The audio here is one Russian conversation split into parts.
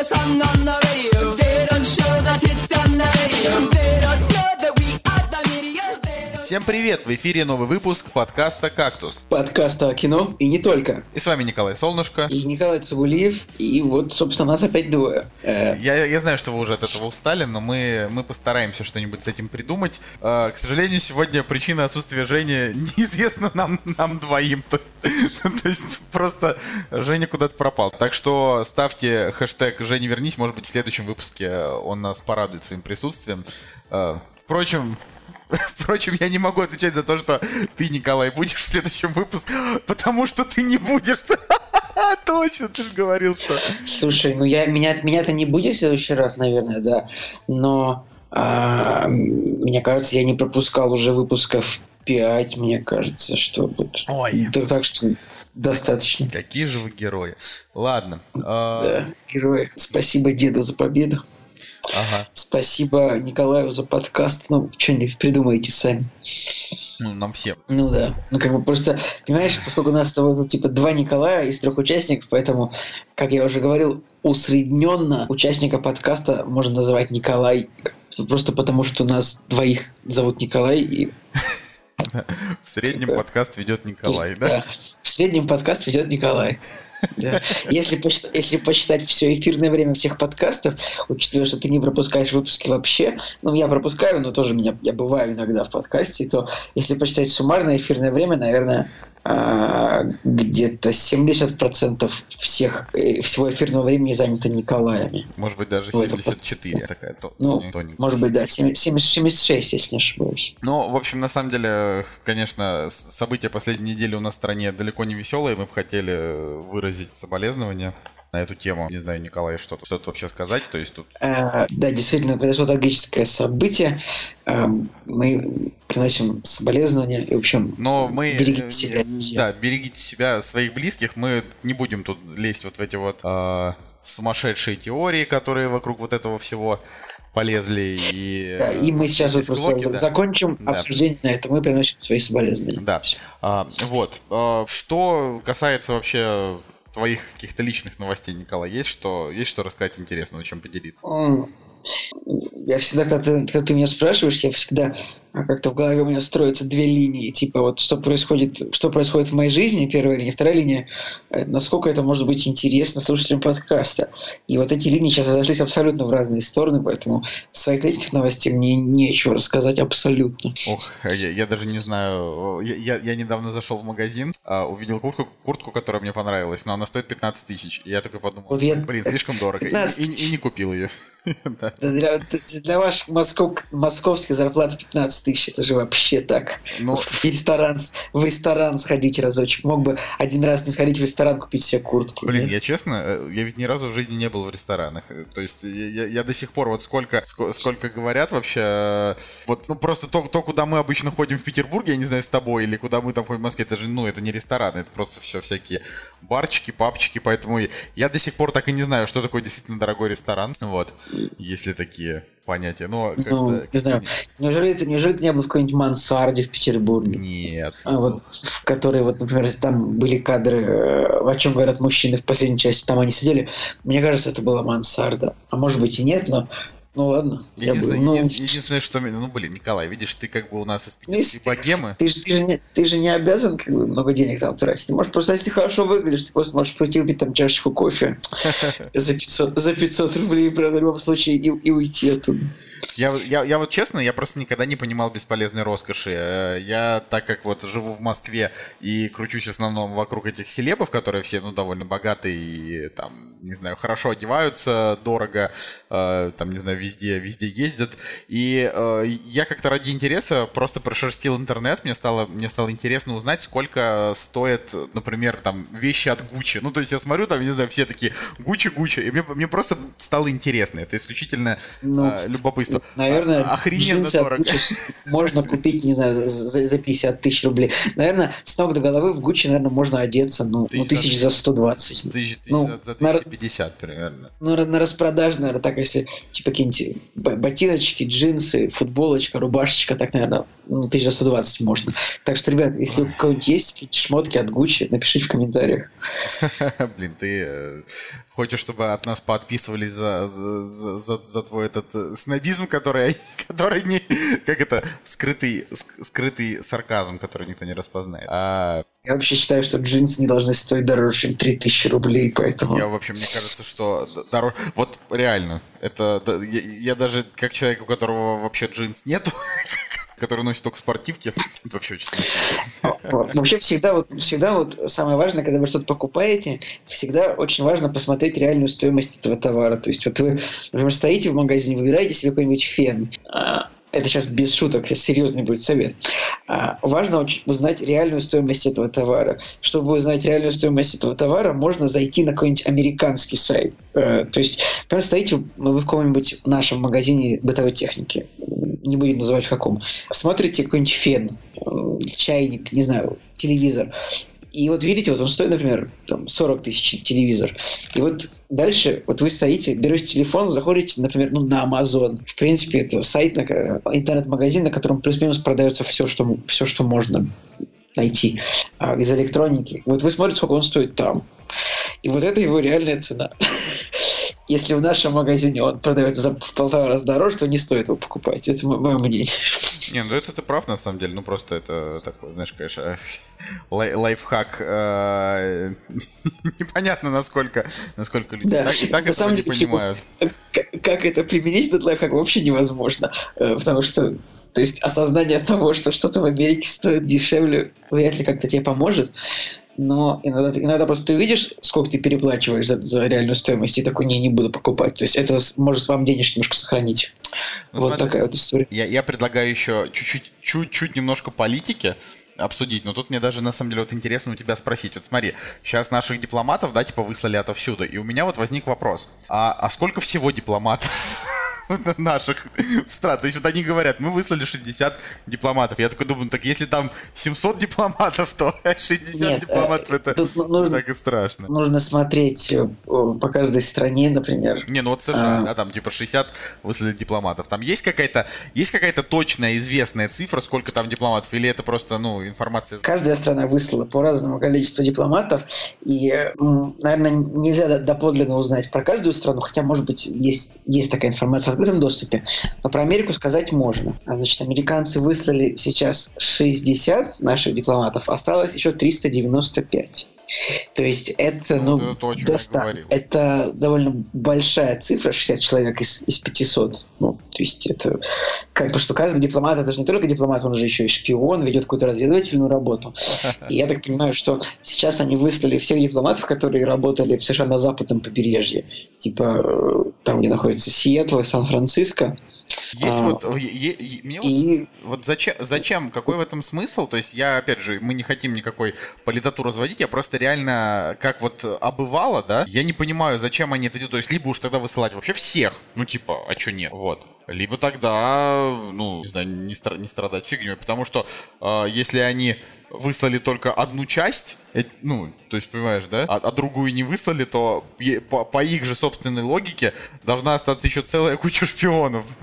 the song on the radio. They don't show that it's on the radio. They don't Всем привет! В эфире новый выпуск подкаста «Кактус». подкаста о кино, и не только. И с вами Николай Солнышко. И Николай Цигулиев, и вот, собственно, нас опять двое. Э, Я, я знаю, что вы уже от этого устали, но мы, мы постараемся что-нибудь с этим придумать. А, к сожалению, сегодня причина отсутствия Жени неизвестна нам, нам двоим. То, то есть просто Женя куда-то пропал. Так что ставьте хэштег «Женя, вернись». Может быть, в следующем выпуске он нас порадует своим присутствием. А, Впрочем, Впрочем, я не могу отвечать за то, что ты, Николай, будешь в следующем выпуске, потому что ты не будешь. Точно, ты же говорил, что... слушай, ну я меня меня-то не будет в следующий раз, наверное, да. Но а, мне кажется, я не пропускал уже выпусков 5, мне кажется, что вот. Ой. Да, так что достаточно. Какие же вы герои. Ладно. а, Да, герои. Спасибо деду за победу. Ага. Спасибо Николаю за подкаст. Ну, что-нибудь придумайте сами. Ну, нам всем. Ну да. Ну как бы просто, понимаешь, поскольку у нас с тобой тут типа два Николая из трех участников, поэтому, как я уже говорил, усредненно участника подкаста можно называть Николай. Просто потому, что у нас двоих зовут Николай. И, В среднем Да. подкаст ведет Николай, да? В среднем подкаст ведет Николай. Да. Если, посчитать, если посчитать все эфирное время всех подкастов, учитывая, что ты не пропускаешь выпуски вообще, ну, я пропускаю, но тоже меня, я бываю иногда в подкасте, то если посчитать суммарное эфирное время, наверное, а, где-то 70% всех, э, всего эфирного времени занято Николаями. Может быть, даже в этом 74. Такая то- Ну, тоненькая. может быть, да, 70 76, если не ошибаюсь. Ну, в общем, на самом деле, конечно, события последней недели у нас в стране далеко не веселые. Мы бы хотели выразить соболезнования на эту тему. Не знаю, Николай, что-то что вообще сказать. То есть тут Э, Да, действительно, произошло трагическое событие. Э, Мы приносим соболезнования. И, в общем, Но мы... берегите э, себя, э, друзья. Да, берегите себя, своих близких. Мы не будем тут лезть вот в эти вот а, сумасшедшие теории, которые вокруг вот этого всего полезли. И, Да, и мы сейчас вот просто да. закончим Да. обсуждение на это. Мы приносим свои соболезнования. Да. А, вот. А, что касается вообще твоих каких-то личных новостей, Николай, есть что, есть что рассказать интересного, чем поделиться? Я всегда, когда когда ты меня спрашиваешь, я всегда как-то в голове у меня строятся две линии. Типа вот что происходит, что происходит в моей жизни, первая линия, вторая линия, э, насколько это может быть интересно слушателям подкаста. И вот эти линии сейчас разошлись абсолютно в разные стороны, поэтому своих личных новостей мне нечего рассказать абсолютно. Ох, я, я даже не знаю. Я, я- недавно зашел в магазин, а, увидел куртку, куртку, которая мне понравилась, но она стоит 15 тысяч. И я такой подумал, Вот я- блин, слишком дорого. И- 15 И, и не купил ее. Для, для ваших москов, московских зарплат 15 тысяч, это же вообще так. Ну, в, ресторан, в ресторан сходить разочек. Мог бы один раз не сходить в ресторан, купить себе куртки. Блин, нет? я честно, э, я ведь ни разу в жизни не был в ресторанах. Э, То есть я, я- до сих пор вот сколько, ско- сколько говорят вообще, э, вот ну просто то, то, куда мы обычно ходим в Петербурге, я не знаю, с тобой, или куда мы там ходим в Москве, это же, ну, это не рестораны, это просто все всякие барчики, папчики, поэтому я до сих пор так и не знаю, что такое действительно дорогой ресторан, вот, если такие понятия. Но Ну, не знаю. Неужели ты, неужели ты не был в какой-нибудь мансарде в Петербурге? Нет. А вот в которой, вот, например, там были кадры, э, о чем говорят мужчины в последней части, там они сидели. Мне кажется, это была мансарда. А может быть и нет, но ну ладно. Я бы, ну, единственное- что... Ну, блин, Николай, видишь, ты как бы у нас из Ну, питерской богемы. Ты же, ты, же не, ты же не обязан как бы, много денег там тратить. Ты можешь просто, если ты хорошо выглядишь, ты просто можешь пойти выпить там чашечку кофе за 500, за 500 рублей, правда, в любом случае, и, и уйти оттуда. Я, я, я вот честно, я просто никогда не понимал бесполезной роскоши. Э, Я, так как вот живу в Москве и кручусь в основном вокруг этих селебов, которые все, ну, довольно богатые и, там, не знаю, хорошо одеваются, дорого, э, там, не знаю, везде, везде ездят. И э, я как-то ради интереса просто прошерстил интернет, мне стало, мне стало интересно узнать, сколько стоит, например, там, вещи от Гуччи. Ну, то есть я смотрю, там, не знаю, все такие Гуччи, Гуччи, и мне, мне просто стало интересно. Это исключительно Ну, э, любопытство. Наверное, охрененно джинсы от дорого. Gucci можно купить, не знаю, за, за 50 тысяч рублей. Наверное, с ног до головы в Гуччи, наверное, можно одеться, ну, ну Тысяч за тысяч за 120. Тысяч- тысяч Ну, за- за нар- 250. 50 примерно. Ну, на распродаже, наверное, так, если, типа, какие-нибудь ботиночки, джинсы, футболочка, рубашечка, так, наверное, ну, 1120 можно. Так что, ребят, если у кого-нибудь есть какие-то шмотки от Гуччи, напишите в комментариях. Блин, ты э, хочешь, чтобы от нас поотписывались за, за, за, за твой этот э, снобизм, который, который не... Как это? Скрытый, скрытый сарказм, который никто не распознает. А... Я вообще считаю, что джинсы не должны стоить дороже, чем 3000 рублей, поэтому... Я вообще, мне кажется, что дороже... Вот реально, это... Я, я даже как человек, у которого вообще джинс нету, который носит только спортивки. Это вообще очень смешно. Вообще всегда вот, всегда вот самое важное, когда вы что-то покупаете, всегда очень важно посмотреть реальную стоимость этого товара. То есть вот вы, например, стоите в магазине, выбираете себе какой-нибудь фен, а, это сейчас без шуток, серьезный будет совет. А, важно узнать реальную стоимость этого товара. Чтобы узнать реальную стоимость этого товара, можно зайти на какой-нибудь американский сайт. Э, то есть, например, стоите вы в каком-нибудь нашем магазине бытовой техники, не будем называть в каком, смотрите какой-нибудь фен, чайник, не знаю, телевизор, и вот видите, вот он стоит, например, там 40 тысяч телевизор. И вот дальше вот вы стоите, берете телефон, заходите, например, ну, на Amazon. В принципе, это сайт, интернет-магазин, на котором плюс-минус продается все, что, все, что можно найти а, из электроники. Вот вы смотрите, сколько он стоит там. И вот это его реальная цена. Если в нашем магазине он продается за в полтора раза дороже, то не стоит его покупать. Это мое мнение. Не, ну это ты прав, на самом деле. Ну просто это такой, знаешь, конечно, лай лайфхак. Э, непонятно, насколько, насколько люди да. так, так на самом деле, не понимают. Как, как это применить, этот лайфхак, вообще невозможно. Э, потому что то есть осознание того, что что-то в Америке стоит дешевле, вряд ли как-то тебе поможет но иногда, иногда просто ты увидишь, сколько ты переплачиваешь за, за реальную стоимость, и такой, не, не буду покупать. То есть это может вам денежки немножко сохранить. Ну, вот смотри, такая вот история. Я, я предлагаю еще чуть-чуть, чуть-чуть немножко политики обсудить, но тут мне даже на самом деле вот интересно у тебя спросить. Вот смотри, сейчас наших дипломатов, да, типа выслали отовсюду, и у меня вот возник вопрос. А, а сколько всего дипломатов? наших стран. То есть вот они говорят, мы выслали 60 дипломатов. Я такой думаю, так если там 700 дипломатов, то 60 Нет, дипломатов это ну, нужно, так и страшно. Нужно смотреть э, по каждой стране, например. Не, ну вот США, а... да, там типа 60 выслали дипломатов. Там есть какая-то есть какая-то точная известная цифра, сколько там дипломатов, или это просто, ну, информация? Каждая страна выслала по разному количеству дипломатов, и, наверное, нельзя доподлинно узнать про каждую страну, хотя, может быть, есть, есть такая информация открытом доступе. Но про Америку сказать можно. А, значит, американцы выслали сейчас 60 наших дипломатов, осталось еще 395. То есть это, ну, это, то, доста... это довольно большая цифра, 60 человек из, из 500. Ну, то есть это как бы, что каждый дипломат, это же не только дипломат, он же еще и шпион, ведет какую-то разведывательную работу. И я так понимаю, что сейчас они выслали всех дипломатов, которые работали в США на западном побережье. Типа э, там, где находится Сиэтл и Сан-Франциско. Есть а, вот, е, е, мне и... вот, вот зачем, зачем, какой в этом смысл? То есть я, опять же, мы не хотим никакой политоту разводить, я просто реально, как вот обывало, да, я не понимаю, зачем они это делают. То есть либо уж тогда высылать вообще всех, ну типа, а что нет, вот. Либо тогда, ну, не знаю, не, стра- не страдать фигней, потому что э, если они выслали только одну часть, э, ну, то есть, понимаешь, да, а, а другую не выслали, то по, по их же собственной логике должна остаться еще целая куча шпионов.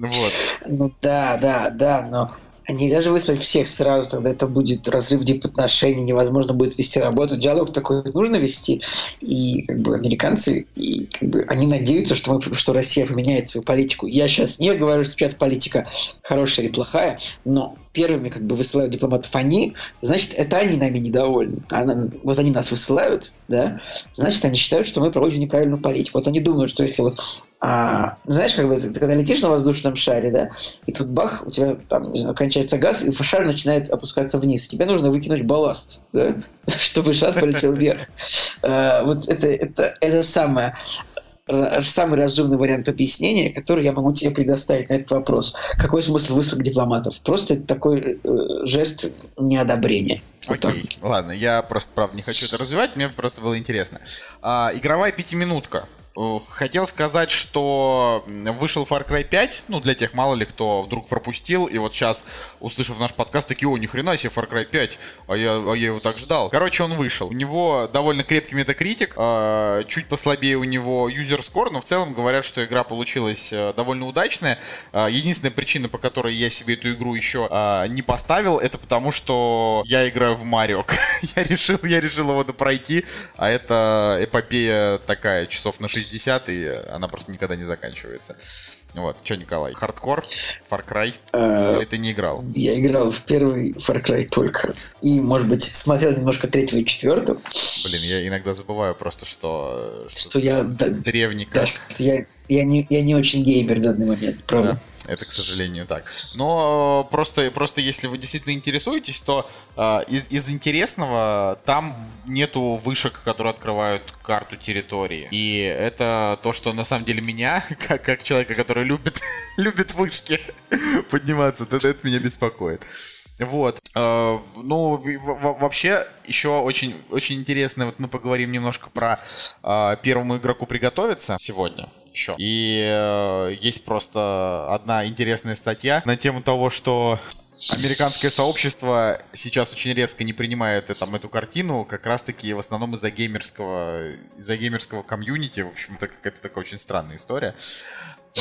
Вот. Ну да, да, да, но они даже выслать всех сразу, тогда это будет разрыв дипотношений, невозможно будет вести работу. Диалог такой нужно вести. И как бы американцы, и, как бы, они надеются, что, мы, что Россия поменяет свою политику. Я сейчас не говорю, что чья-то политика хорошая или плохая, но первыми как бы высылают дипломатов они, значит, это они нами недовольны. А, вот они нас высылают, да, значит, они считают, что мы проводим неправильную политику. Вот они думают, что если вот, а, знаешь, как бы ты, ты когда летишь на воздушном шаре, да, и тут бах, у тебя там, не знаю, кончается газ, и шар начинает опускаться вниз. Тебе нужно выкинуть балласт, да, чтобы шар полетел вверх. А, вот это, это, это самое самый разумный вариант объяснения, который я могу тебе предоставить на этот вопрос. Какой смысл высылок дипломатов? Просто это такой э, жест неодобрения. Окей, вот ладно, я просто, правда, не хочу это развивать, мне просто было интересно. А, игровая пятиминутка. Хотел сказать, что вышел Far Cry 5, ну, для тех, мало ли, кто вдруг пропустил, и вот сейчас, услышав наш подкаст, такие, о, ни хрена себе, Far Cry 5, а я, а я его так ждал. Короче, он вышел. У него довольно крепкий метакритик, э, чуть послабее у него user score, но в целом говорят, что игра получилась э, довольно удачная. Э, единственная причина, по которой я себе эту игру еще э, не поставил, это потому, что я играю в Марио. я решил, я решил его пройти, а это эпопея такая, часов на 60, и она просто никогда не заканчивается. Вот, что, Николай, хардкор, Far Cry, Э, или ты не играл? Я играл в первый Far Cry только. И, может быть, смотрел немножко третьего и четвертого. Блин, я иногда забываю просто, что... Что я... Древний да, что я, я, не, я не очень геймер в данный момент, правда. Да, это, к сожалению, так. Но просто, просто если вы действительно интересуетесь, то э, из, из интересного там нету вышек, которые открывают карту территории. И это то, что на самом деле меня, как, как человека, который любит, любит вышки подниматься, это, это меня беспокоит. Вот. Э, ну, вообще, еще очень, очень интересно, вот мы поговорим немножко про э, первому игроку приготовиться сегодня еще. И э, есть просто одна интересная статья на тему того, что Американское сообщество сейчас очень резко не принимает там, эту картину, как раз-таки в основном из-за геймерского, из-за геймерского комьюнити. В общем, это какая-то такая очень странная история.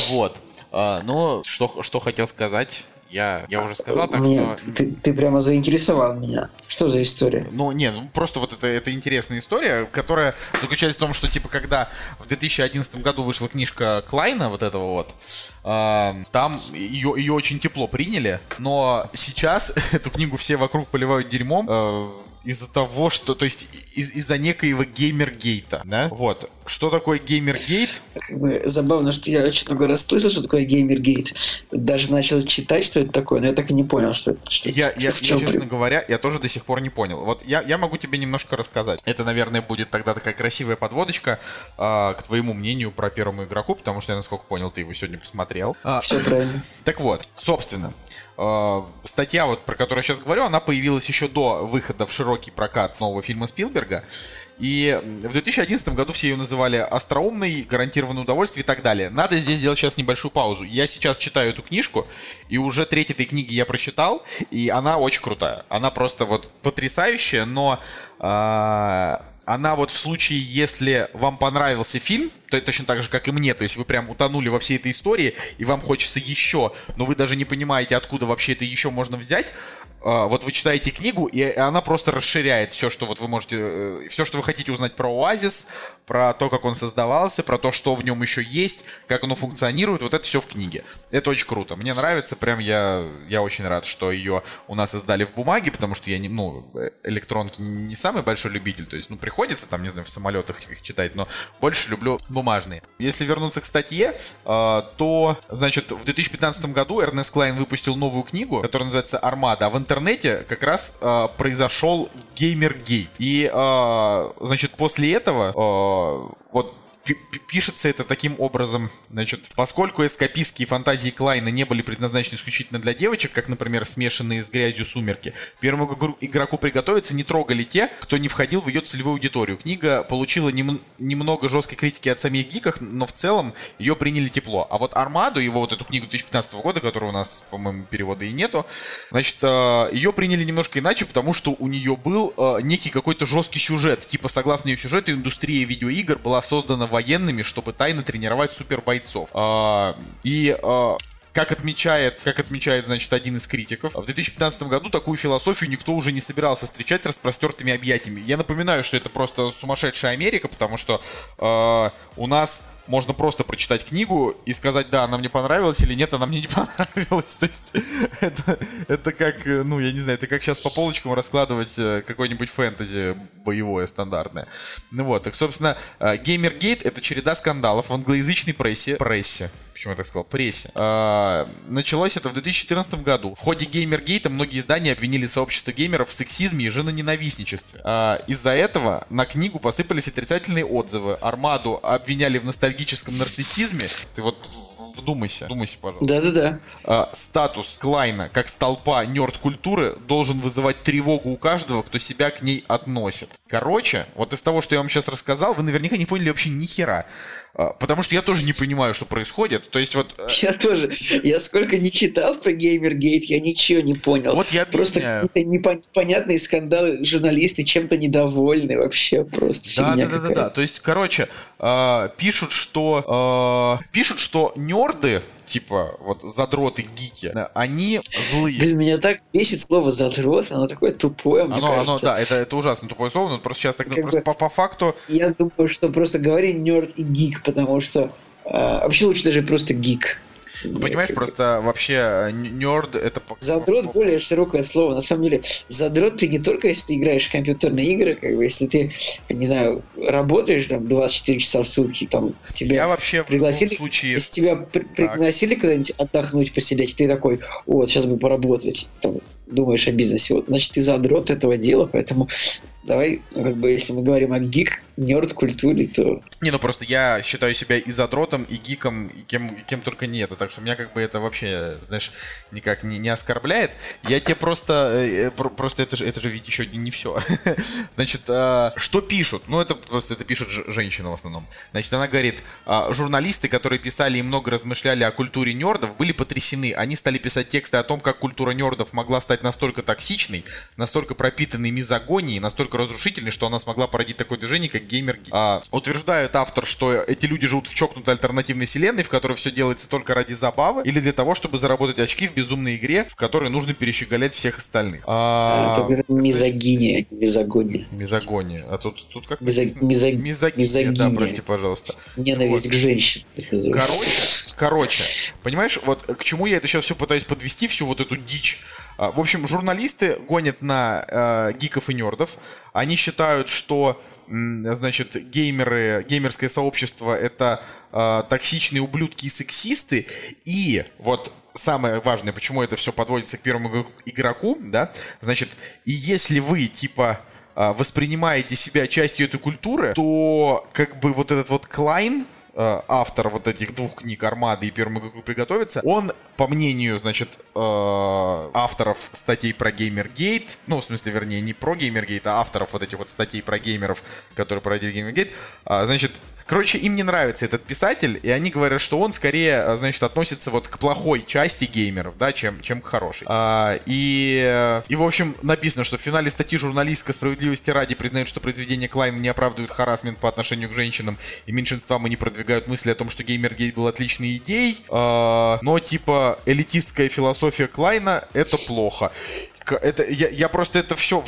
Вот. А, ну, что, что хотел сказать, я, я уже сказал, так Мне- что... ты, ты прямо заинтересовал меня. Что за история? Ну, нет, ну, просто вот это, это интересная история, которая заключается в том, что, типа, когда в 2011 году вышла книжка Клайна, вот этого вот, а, там ее, ее очень тепло приняли, но сейчас эту книгу все вокруг поливают дерьмом э, из-за того, что, то есть, из- из-за некоего геймергейта, да? Вот. Что такое геймергейт? Как бы забавно, что я очень много раз слышал, что такое геймергейт. Даже начал читать, что это такое, но я так и не понял, что это. Что, Я, я, в я, чем честно говоря, я тоже до сих пор не понял. Вот я, я могу тебе немножко рассказать. Это, наверное, будет тогда такая красивая подводочка а, к твоему мнению про первому игроку, потому что я, насколько понял, ты его сегодня посмотрел. А, Все правильно. так вот, собственно, э, статья, вот, про которую я сейчас говорю, она появилась еще до выхода в широкий прокат нового фильма Спилберга. И в 2011 году все ее называли остроумной, гарантированное удовольствие и так далее. Надо здесь сделать сейчас небольшую паузу. Я сейчас читаю эту книжку, и уже треть этой книги я прочитал, и она очень крутая. Она просто вот потрясающая, но а, она вот в случае, если вам понравился фильм, то точно так же, как и мне, то есть вы прям утонули во всей этой истории, и вам хочется еще, но вы даже не понимаете, откуда вообще это еще можно взять, вот вы читаете книгу, и она просто расширяет все, что вот вы можете, все, что вы хотите узнать про Оазис, про то, как он создавался, про то, что в нем еще есть, как оно функционирует, вот это все в книге. Это очень круто. Мне нравится, прям я, я очень рад, что ее у нас издали в бумаге, потому что я не, ну, э, электронки не самый большой любитель, то есть, ну, приходится там, не знаю, в самолетах их читать, но больше люблю бумажные. Если вернуться к статье, э, то, значит, в 2015 году Эрнест Клайн выпустил новую книгу, которая называется «Армада», а в интернете как раз э, произошел геймергейт. И, э, значит, после этого э, вот пишется это таким образом, значит, поскольку эскапистские фантазии Клайна не были предназначены исключительно для девочек, как, например, смешанные с грязью сумерки, первому игроку приготовиться не трогали те, кто не входил в ее целевую аудиторию. Книга получила нем- немного жесткой критики от самих гиков, но в целом ее приняли тепло. А вот Армаду, его вот эту книгу 2015 года, которую у нас, по-моему, перевода и нету, значит, э, ее приняли немножко иначе, потому что у нее был э, некий какой-то жесткий сюжет. Типа, согласно ее сюжету, индустрия видеоигр была создана военными, чтобы тайно тренировать супербойцов. А, И а, как отмечает, как отмечает, значит, один из критиков, в 2015 году такую философию никто уже не собирался встречать с распростертыми объятиями. Я напоминаю, что это просто сумасшедшая Америка, потому что э, у нас можно просто прочитать книгу и сказать, да, она мне понравилась или нет, она мне не понравилась. То есть это, это как, э, ну, я не знаю, это как сейчас по полочкам раскладывать э, какой-нибудь фэнтези боевое стандартное. Ну вот, так, собственно, э, Геймергейт — это череда скандалов в англоязычной прессе. Прессе. Почему я так сказал? Прессе. А, началось это в 2014 году. В ходе Геймергейта многие издания обвинили сообщество геймеров в сексизме и женоненавистничестве. А, из-за этого на книгу посыпались отрицательные отзывы. Армаду обвиняли в ностальгическом нарциссизме. Ты вот вдумайся, вдумайся, пожалуйста. Да-да-да. А, статус Клайна как столпа нерд-культуры должен вызывать тревогу у каждого, кто себя к ней относит. Короче, вот из того, что я вам сейчас рассказал, вы наверняка не поняли вообще ни хера. А, Потому что я тоже не понимаю, что происходит. То есть вот... э, Я тоже. Я сколько не читал про Геймергейт, я ничего не понял. Вот я Просто объясняю. непон- непонятные скандалы, журналисты чем-то недовольны вообще просто. Да, да, да, да, да. То есть, короче, э, пишут, что э, пишут, что нерды, типа вот задроты гики, э, они злые. Блин, меня так бесит слово задрот, оно такое тупое, мне Оно, оно, кажется. да, это, это ужасно тупое слово, но просто сейчас так, ну, Как просто бы- по, по факту, Я думаю, что просто говори нерд и гик, потому что а, вообще лучше даже просто гик. Ну, понимаешь, просто вообще нерд это... по- Задрот более широкое слово. На самом деле, задрот ты не только если ты играешь в компьютерные игры, как бы, если ты, не знаю, работаешь там 24 часа в сутки, там тебя Я вообще в пригласили, любом случае... если тебя при- пригласили куда-нибудь отдохнуть, посидеть, ты такой, вот, сейчас бы поработать, там, думаешь о бизнесе, вот, значит, ты задрот этого дела, поэтому давай, ну, как бы, если мы говорим о гик, нерд культуре, то Не, ну просто я считаю себя и задротом, и гиком, и кем, и кем только не это. Так что меня как бы это вообще, знаешь, никак не, не оскорбляет. Я тебе просто... э, про- просто это же, это же ведь еще не все. Значит, а, что пишут? Ну, это просто это пишет женщина в основном. Значит, она говорит, а, журналисты, которые писали и много размышляли о культуре нердов, были потрясены. Они стали писать тексты о том, как культура нердов могла стать настолько токсичной, настолько пропитанной мизогонией, настолько разрушительной, что она смогла породить такое движение, как геймер. А, утверждает автор, что эти люди живут в чокнутой альтернативной вселенной, в которой все делается только ради забавы, или для того, чтобы заработать очки в безумной игре, в которой нужно перещеголять всех остальных. А, это мизогиния, мизогония, Мизогония. А тут, тут как Мизо- мизо- Мизогиния, да, мизогиния. прости, пожалуйста. ненависть Вот. к называется. Короче, короче, понимаешь, вот к чему я это сейчас все пытаюсь подвести, всю вот эту дичь. А, В общем, журналисты гонят на э, гиков и нердов. Они считают, что, значит, геймеры, геймерское сообщество это э, токсичные ублюдки и сексисты. И вот самое важное, почему это все подводится к первому игроку- да, значит, и если вы, типа, а, воспринимаете себя частью этой культуры, то как бы вот этот вот Клайн, э, автор вот этих двух книг «Армады» и «Первому игроку приготовиться», он, по мнению, значит, э, авторов статей про Геймергейт, ну, в смысле, вернее, не про Геймергейт, а авторов вот этих вот статей про геймеров, которые породили Геймергейт, а, значит, Короче, им не нравится этот писатель, и они говорят, что он скорее, а, значит, относится вот к плохой части геймеров, да, чем, чем к хорошей. А, и, э, и, в общем, написано, что в финале статьи журналистка справедливости ради признает, что произведения Клайна не оправдывают харасмент по отношению к женщинам и меньшинствам и не продвигают мысли о том, что Геймергейт был отличной идеей, а, но, типа, элитистская философия Клайна — это плохо. Это, я, я просто это все...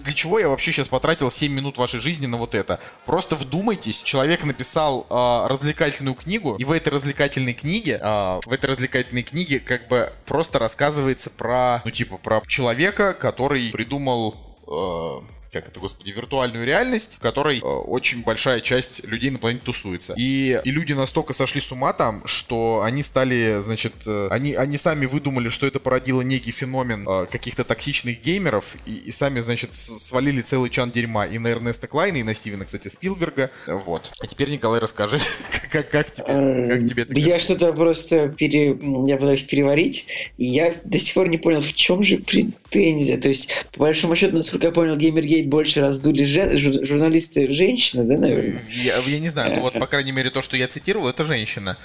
Для чего я вообще сейчас потратил 7 минут вашей жизни на вот это? Просто вдумайтесь, человек написал а, развлекательную книгу, и в этой развлекательной книге, а, в этой развлекательной книге как бы просто рассказывается про, ну типа, про человека, который придумал... а, как это, господи, виртуальную реальность, в которой э, очень большая часть людей на планете тусуется. И, и люди настолько сошли с ума там, что они стали, значит, э, они, они сами выдумали, что это породило некий феномен э, каких-то токсичных геймеров, и, и сами, значит, свалили целый чан дерьма и на Эрнеста Клайна, и на Стивена, кстати, Спилберга. Вот. А теперь, Николай, расскажи, как, как тебе, как тебе это Эм, Я что-то просто пере... я пытаюсь переварить, и я до сих пор не понял, в чем же претензия. То есть, по большому счету, насколько я понял, Геймергейт больше раздули жен- жур- журналисты женщины, да, наверное? Я, я не знаю, ну вот, по крайней мере, то, что я цитировал, это женщина.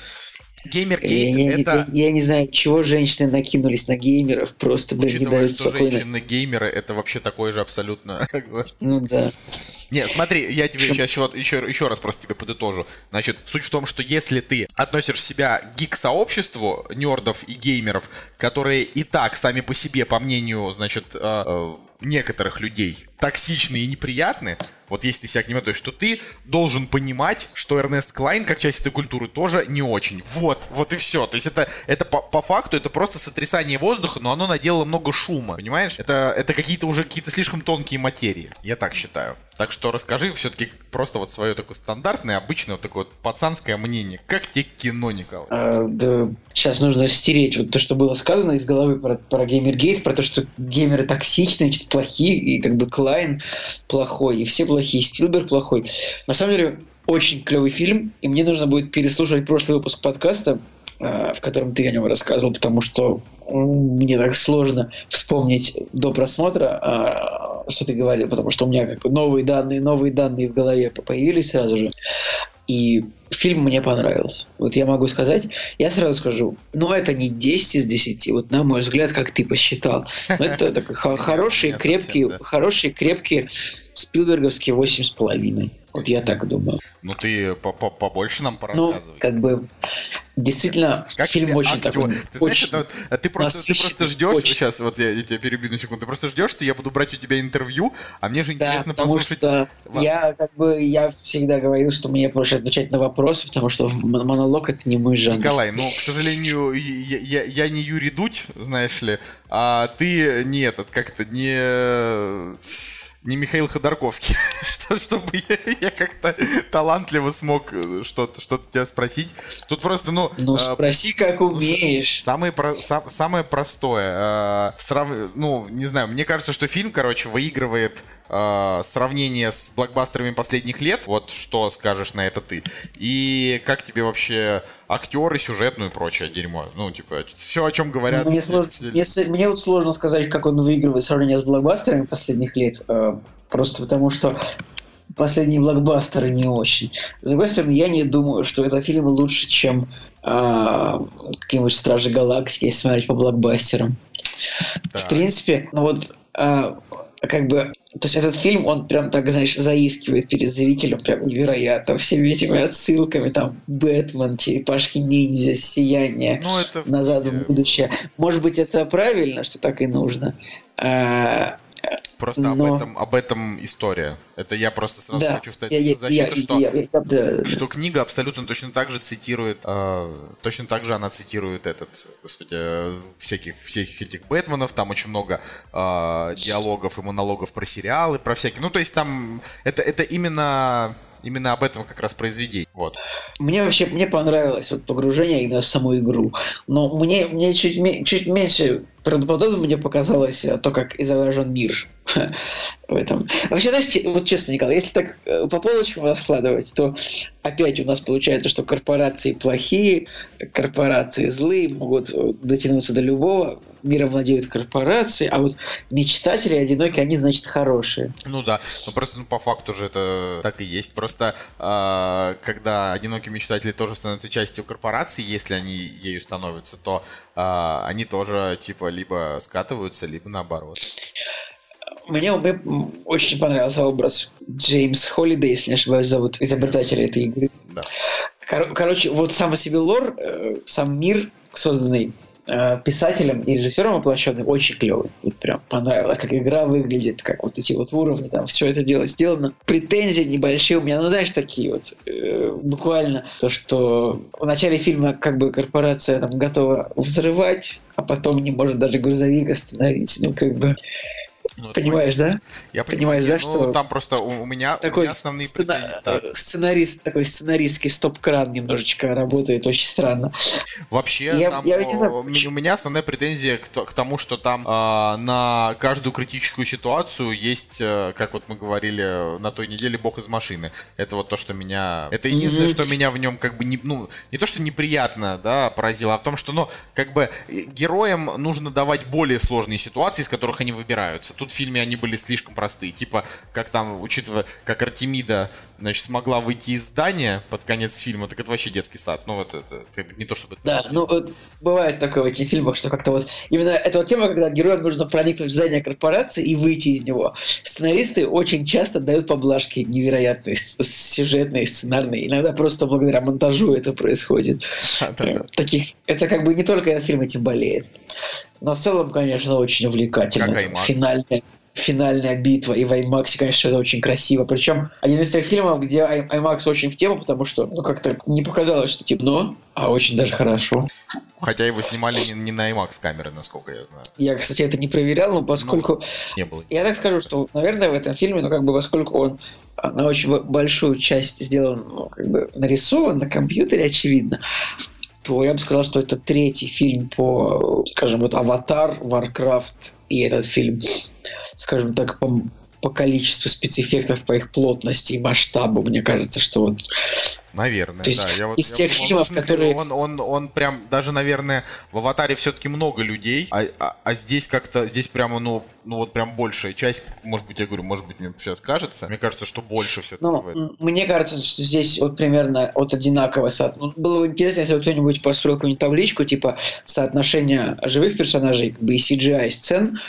Я, Геймергейт я- это... я- я не знаю, чего женщины накинулись на геймеров, просто, блин, не дают что спокойно. женщины-геймеры это вообще такое же абсолютно. Ну да. Не, смотри, я тебе сейчас еще, еще, еще раз просто тебе подытожу. Значит, суть в том, что если ты относишь себя к гик-сообществу нердов и геймеров, которые и так сами по себе, по мнению, значит, э, э, некоторых людей, токсичны и неприятны, вот если ты себя к ним относишь, то ты должен понимать, что Эрнест Клайн, как часть этой культуры, тоже не очень. Вот, вот и все. То есть это, это по, по факту, это просто сотрясание воздуха, но оно наделало много шума, понимаешь? Это, это какие-то уже какие-то слишком тонкие материи. Я так считаю. Так что расскажи все-таки просто вот свое такое стандартное, обычное вот такое вот пацанское мнение. Как тебе кино, Николай? А, да, Сейчас нужно стереть вот то, что было сказано из головы про, про Геймергейт, про то, что геймеры токсичные, значит, плохие, и как бы Клайн плохой, и все плохие, и Спилберг плохой. На самом деле, очень клевый фильм, и мне нужно будет переслушать прошлый выпуск подкаста, а, в котором ты о нем рассказывал, потому что мне так сложно вспомнить до просмотра, а, что ты говорил, потому что у меня как бы новые данные, новые данные в голове появились сразу же. И фильм мне понравился. Вот я могу сказать, я сразу скажу, ну это не 10 из 10, вот на мой взгляд, как ты посчитал. Но это такой хо- хорошие, Не совсем, крепкие, да. хорошие, крепкие спилберговские 8,5. Вот я так думаю. Ну ты по- по- побольше нам Ну, порассказывай. как бы, действительно, Как фильм тебе очень актер? такой... Ты знаешь, очень- это вот, а ты просто, ты просто ждешь, очень. сейчас вот я, я тебя перебью на секунду, ты просто ждешь, что я буду брать у тебя интервью, а мне же Да, интересно потому послушать. что вас. я как бы я всегда говорил, что мне проще отвечать на вопросы, потому что монолог это не мой жанр. Николай, ну, к сожалению, я, я- я не Юрий Дудь, знаешь ли, а ты не этот, как-то не... Не Михаил Ходорковский, что, чтобы я, я как-то талантливо смог э, что-то что тебя спросить. Тут просто, ну, Ну э, спроси, как умеешь. Самое, про- са- самое простое. э, срав- Ну, не знаю, мне кажется, что фильм, короче, выигрывает э, сравнение с блокбастерами последних лет. Вот что скажешь на это ты. И как тебе вообще актеры, сюжет, ну и прочее дерьмо. Ну, типа, все, о чем говорят. Мне, сложно, все- мне, вот сложно сказать, как он выигрывает сравнение с блокбастерами последних лет, э, просто потому что последние блокбастеры не очень. С другой стороны, я не думаю, что этот фильм лучше, чем э, какие-нибудь Стражи Галактики, если смотреть по блокбастерам. Так. В принципе, ну вот э, как бы, то есть этот фильм, он прям так, знаешь, заискивает перед зрителем, прям невероятно, всеми этими отсылками, там, Бэтмен, Черепашки-ниндзя, Сияние, Ну, это... назад в будущее. Может быть, это правильно, что так и нужно. А, Просто об, но- этом, об этом история. Это я просто сразу да, хочу встать я, я, защиту, я- что... я- я- да. Что книга абсолютно точно так же цитирует, э, точно так же она цитирует этот, господи, э, всяких, всяких этих Бэтменов, там очень много э, диалогов и монологов про сериалы, про всякие, ну то есть там это, это именно, именно об этом как раз произведение, вот. Мне вообще мне понравилось вот погружение в саму игру. Но мне, мне чуть, чуть меньше правдоподобно мне показалось э, то, как изображен мир в этом. Вообще, знаешь, вот честно, Николай, если так э, по полочкам раскладывать, то опять у нас получается, что корпорации плохие, корпорации злые, могут э, дотянуться до любого, миром владеют корпорации, а вот мечтатели одинокие, они, значит, хорошие. Ну да, ну просто ну, по факту же это так и есть. Просто э, когда одинокие мечтатели тоже становятся частью корпорации, если они ею становятся, то э, они тоже типа либо скатываются, либо наоборот. Мне, очень понравился образ Джеймс Холлидей, если не ошибаюсь, зовут изобретателя этой игры. Да. Кор- короче, вот сам по себе лор, э, сам мир, созданный писателем и режиссером воплощенным, очень клевый. Вот прям понравилось, как игра выглядит, как вот эти вот уровни, там все это дело сделано. Претензии небольшие у меня, ну знаешь, такие вот, э, буквально то, что в начале фильма как бы корпорация там готова взрывать, а потом не может даже грузовик остановить. Ну, как бы, Ну, понимаешь, да? Я Понимаешь, понимаю, да, ну, что- там просто у, у меня, у такой меня основные сцена- претензии. Так, э, сценарист, такой сценаристский стоп-кран немножечко работает очень странно. Вообще, Я- там, я не знаю, у почему- меня основная претензия к, к тому, что там а, на каждую критическую ситуацию есть, э, как вот мы говорили на той неделе, бог из машины. Это вот то, что меня... Это единственное, Мгм. что меня в нем как бы не... Ну, не то, что неприятно, да, поразило, а в том, что, ну, как бы э, героям нужно давать более сложные ситуации, из которых они выбираются. Тут в фильме они были слишком простые. Типа, как там, учитывая, как Артемида, значит, смогла выйти из здания под конец фильма, так это вообще детский сад. Ну, вот это, это не то, чтобы... Да, ну вот бывает такое в этих фильмах, что как-то вот именно эта вот тема, когда героям нужно проникнуть в здание корпорации и выйти из него. Сценаристы очень часто дают поблажки невероятные, сюжетные, сценарные. Иногда просто благодаря монтажу это происходит. Да-да-да. Таких, это как бы не только этот фильм этим болеет. Но в целом, конечно, очень увлекательно. IMAX. Финальная, финальная битва. И в IMAX, конечно, это очень красиво. Причем один из тех фильмов, где IMAX очень в тему, потому что, ну, как-то не показалось, что темно, а очень даже хорошо. Хотя его снимали не, не на IMAX камеры, насколько я знаю. Я, кстати, это не проверял, но поскольку... Не было. Я так скажу, что, наверное, в этом фильме, ну, как бы, поскольку он а, на очень бо- большую часть сделан, ну, как бы, нарисован на компьютере, очевидно, то я бы сказал, что это третий фильм по, скажем, вот «Аватар», «Варкрафт» и этот фильм, скажем так, по, по количеству спецэффектов, по их плотности и масштабу. Мне кажется, что вот Наверное, То есть да. Я вот, из я тех ну, фильмов, смысле, которые- Он, он, он прям, даже, наверное, в «Аватаре» все-таки много людей, а, а- а здесь как-то, здесь прямо, ну, ну вот прям большая часть, может быть, я говорю, может быть, мне сейчас кажется, мне кажется, что больше все-таки Ну, мне кажется, что здесь вот примерно от одинакового со... ну, Было бы интересно, если бы кто-нибудь построил какую-нибудь табличку, типа соотношение живых персонажей как бы, и CGI сцен,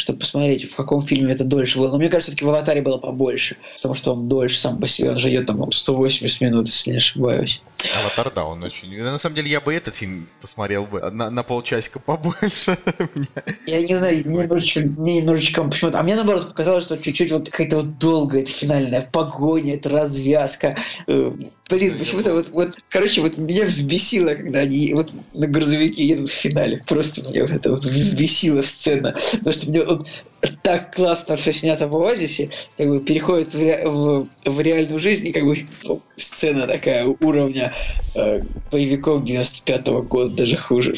чтобы посмотреть, в каком фильме это дольше было. Но мне кажется, все-таки в «Аватаре» было побольше, потому что он дольше сам по себе, он же идет там 180 минут, если не ошибаюсь. «Аватар», да, он очень... На самом деле, я бы этот фильм посмотрел бы на, на полчасика побольше. Я не знаю, мне немножечко, мне немножечко почему-то... А мне, наоборот, показалось, что чуть-чуть вот какая-то вот долгая эта финальная погоня, эта развязка. Блин, почему-то вот, вот, короче, вот меня взбесило, когда они вот на грузовике едут в финале. Просто меня вот это вот взбесила сцена. Потому что мне вот так классно все снято в Оазисе, как бы переходит в, ре- в, в реальную жизнь, и как бы ну, сцена такая уровня э, боевиков 95-го года, даже хуже.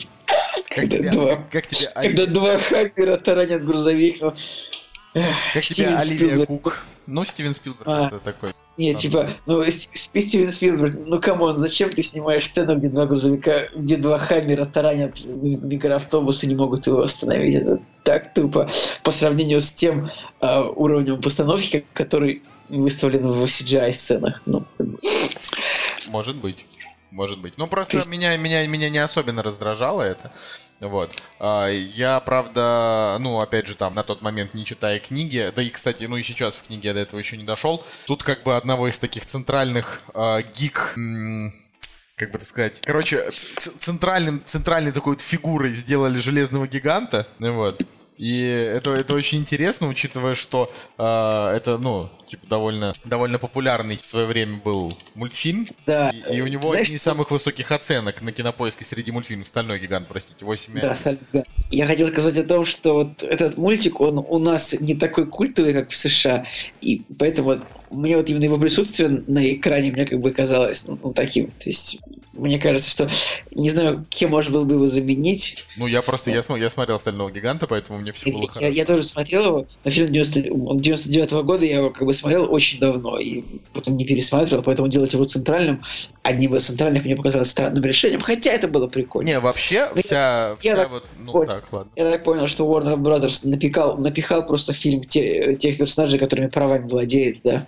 Как Когда тебе, два как, как тебе, когда Оли- два хаммера таранят грузовик, ну... как тебе Оливия Спилберг. Кук? Ну, Стивен Спилберг, А. это такой... Нет, типа, ну, С- Стивен Спилберг, ну, come on, зачем ты снимаешь сцену, где два грузовика, где два хаммера таранят ми- микроавтобус и не могут его остановить? Это так тупо по сравнению с тем а, уровнем постановки, который выставлен в CGI-сценах. Ну. Может быть. Может быть. Ну, просто То есть- меня, меня, меня не особенно раздражало это. Вот. А, Я, правда, ну, опять же, там, на тот момент не читая книги, да и, кстати, ну и сейчас в книге я до этого еще не дошел, тут как бы одного из таких центральных а, гик... Как бы так сказать. Короче, центральным, центральной такой вот фигурой сделали железного гиганта. Вот. И это, это очень интересно, учитывая, что а, это, ну, типа, довольно, довольно популярный в свое время был мультфильм. Да. И, и у него Знаешь, одни из самых высоких оценок на кинопоиске среди мультфильмов. Стальной гигант, простите, 8 Да, Сталин, да. Я хотел сказать о том, что вот этот мультик, он у нас не такой культовый, как в США, и поэтому мне вот именно его присутствие на экране мне как бы казалось ну, ну, таким. То есть мне кажется, что не знаю, кем можно было бы его заменить. Ну, я просто, я, я смотрел Стального гиганта, поэтому мне все Я, было я- хорошо. я тоже смотрел его, на фильм 90, он 99 года, я его как бы смотрел очень давно, и потом не пересматривал, поэтому делать его центральным, одним из центральных мне показалось странным решением, хотя это было прикольно. Не, вообще, Ну, я- вся, я вся вот, ну понял. так, ладно. Я так понял, что Warner Brothers напекал, напихал просто фильм те- тех персонажей, которыми правами владеет, да.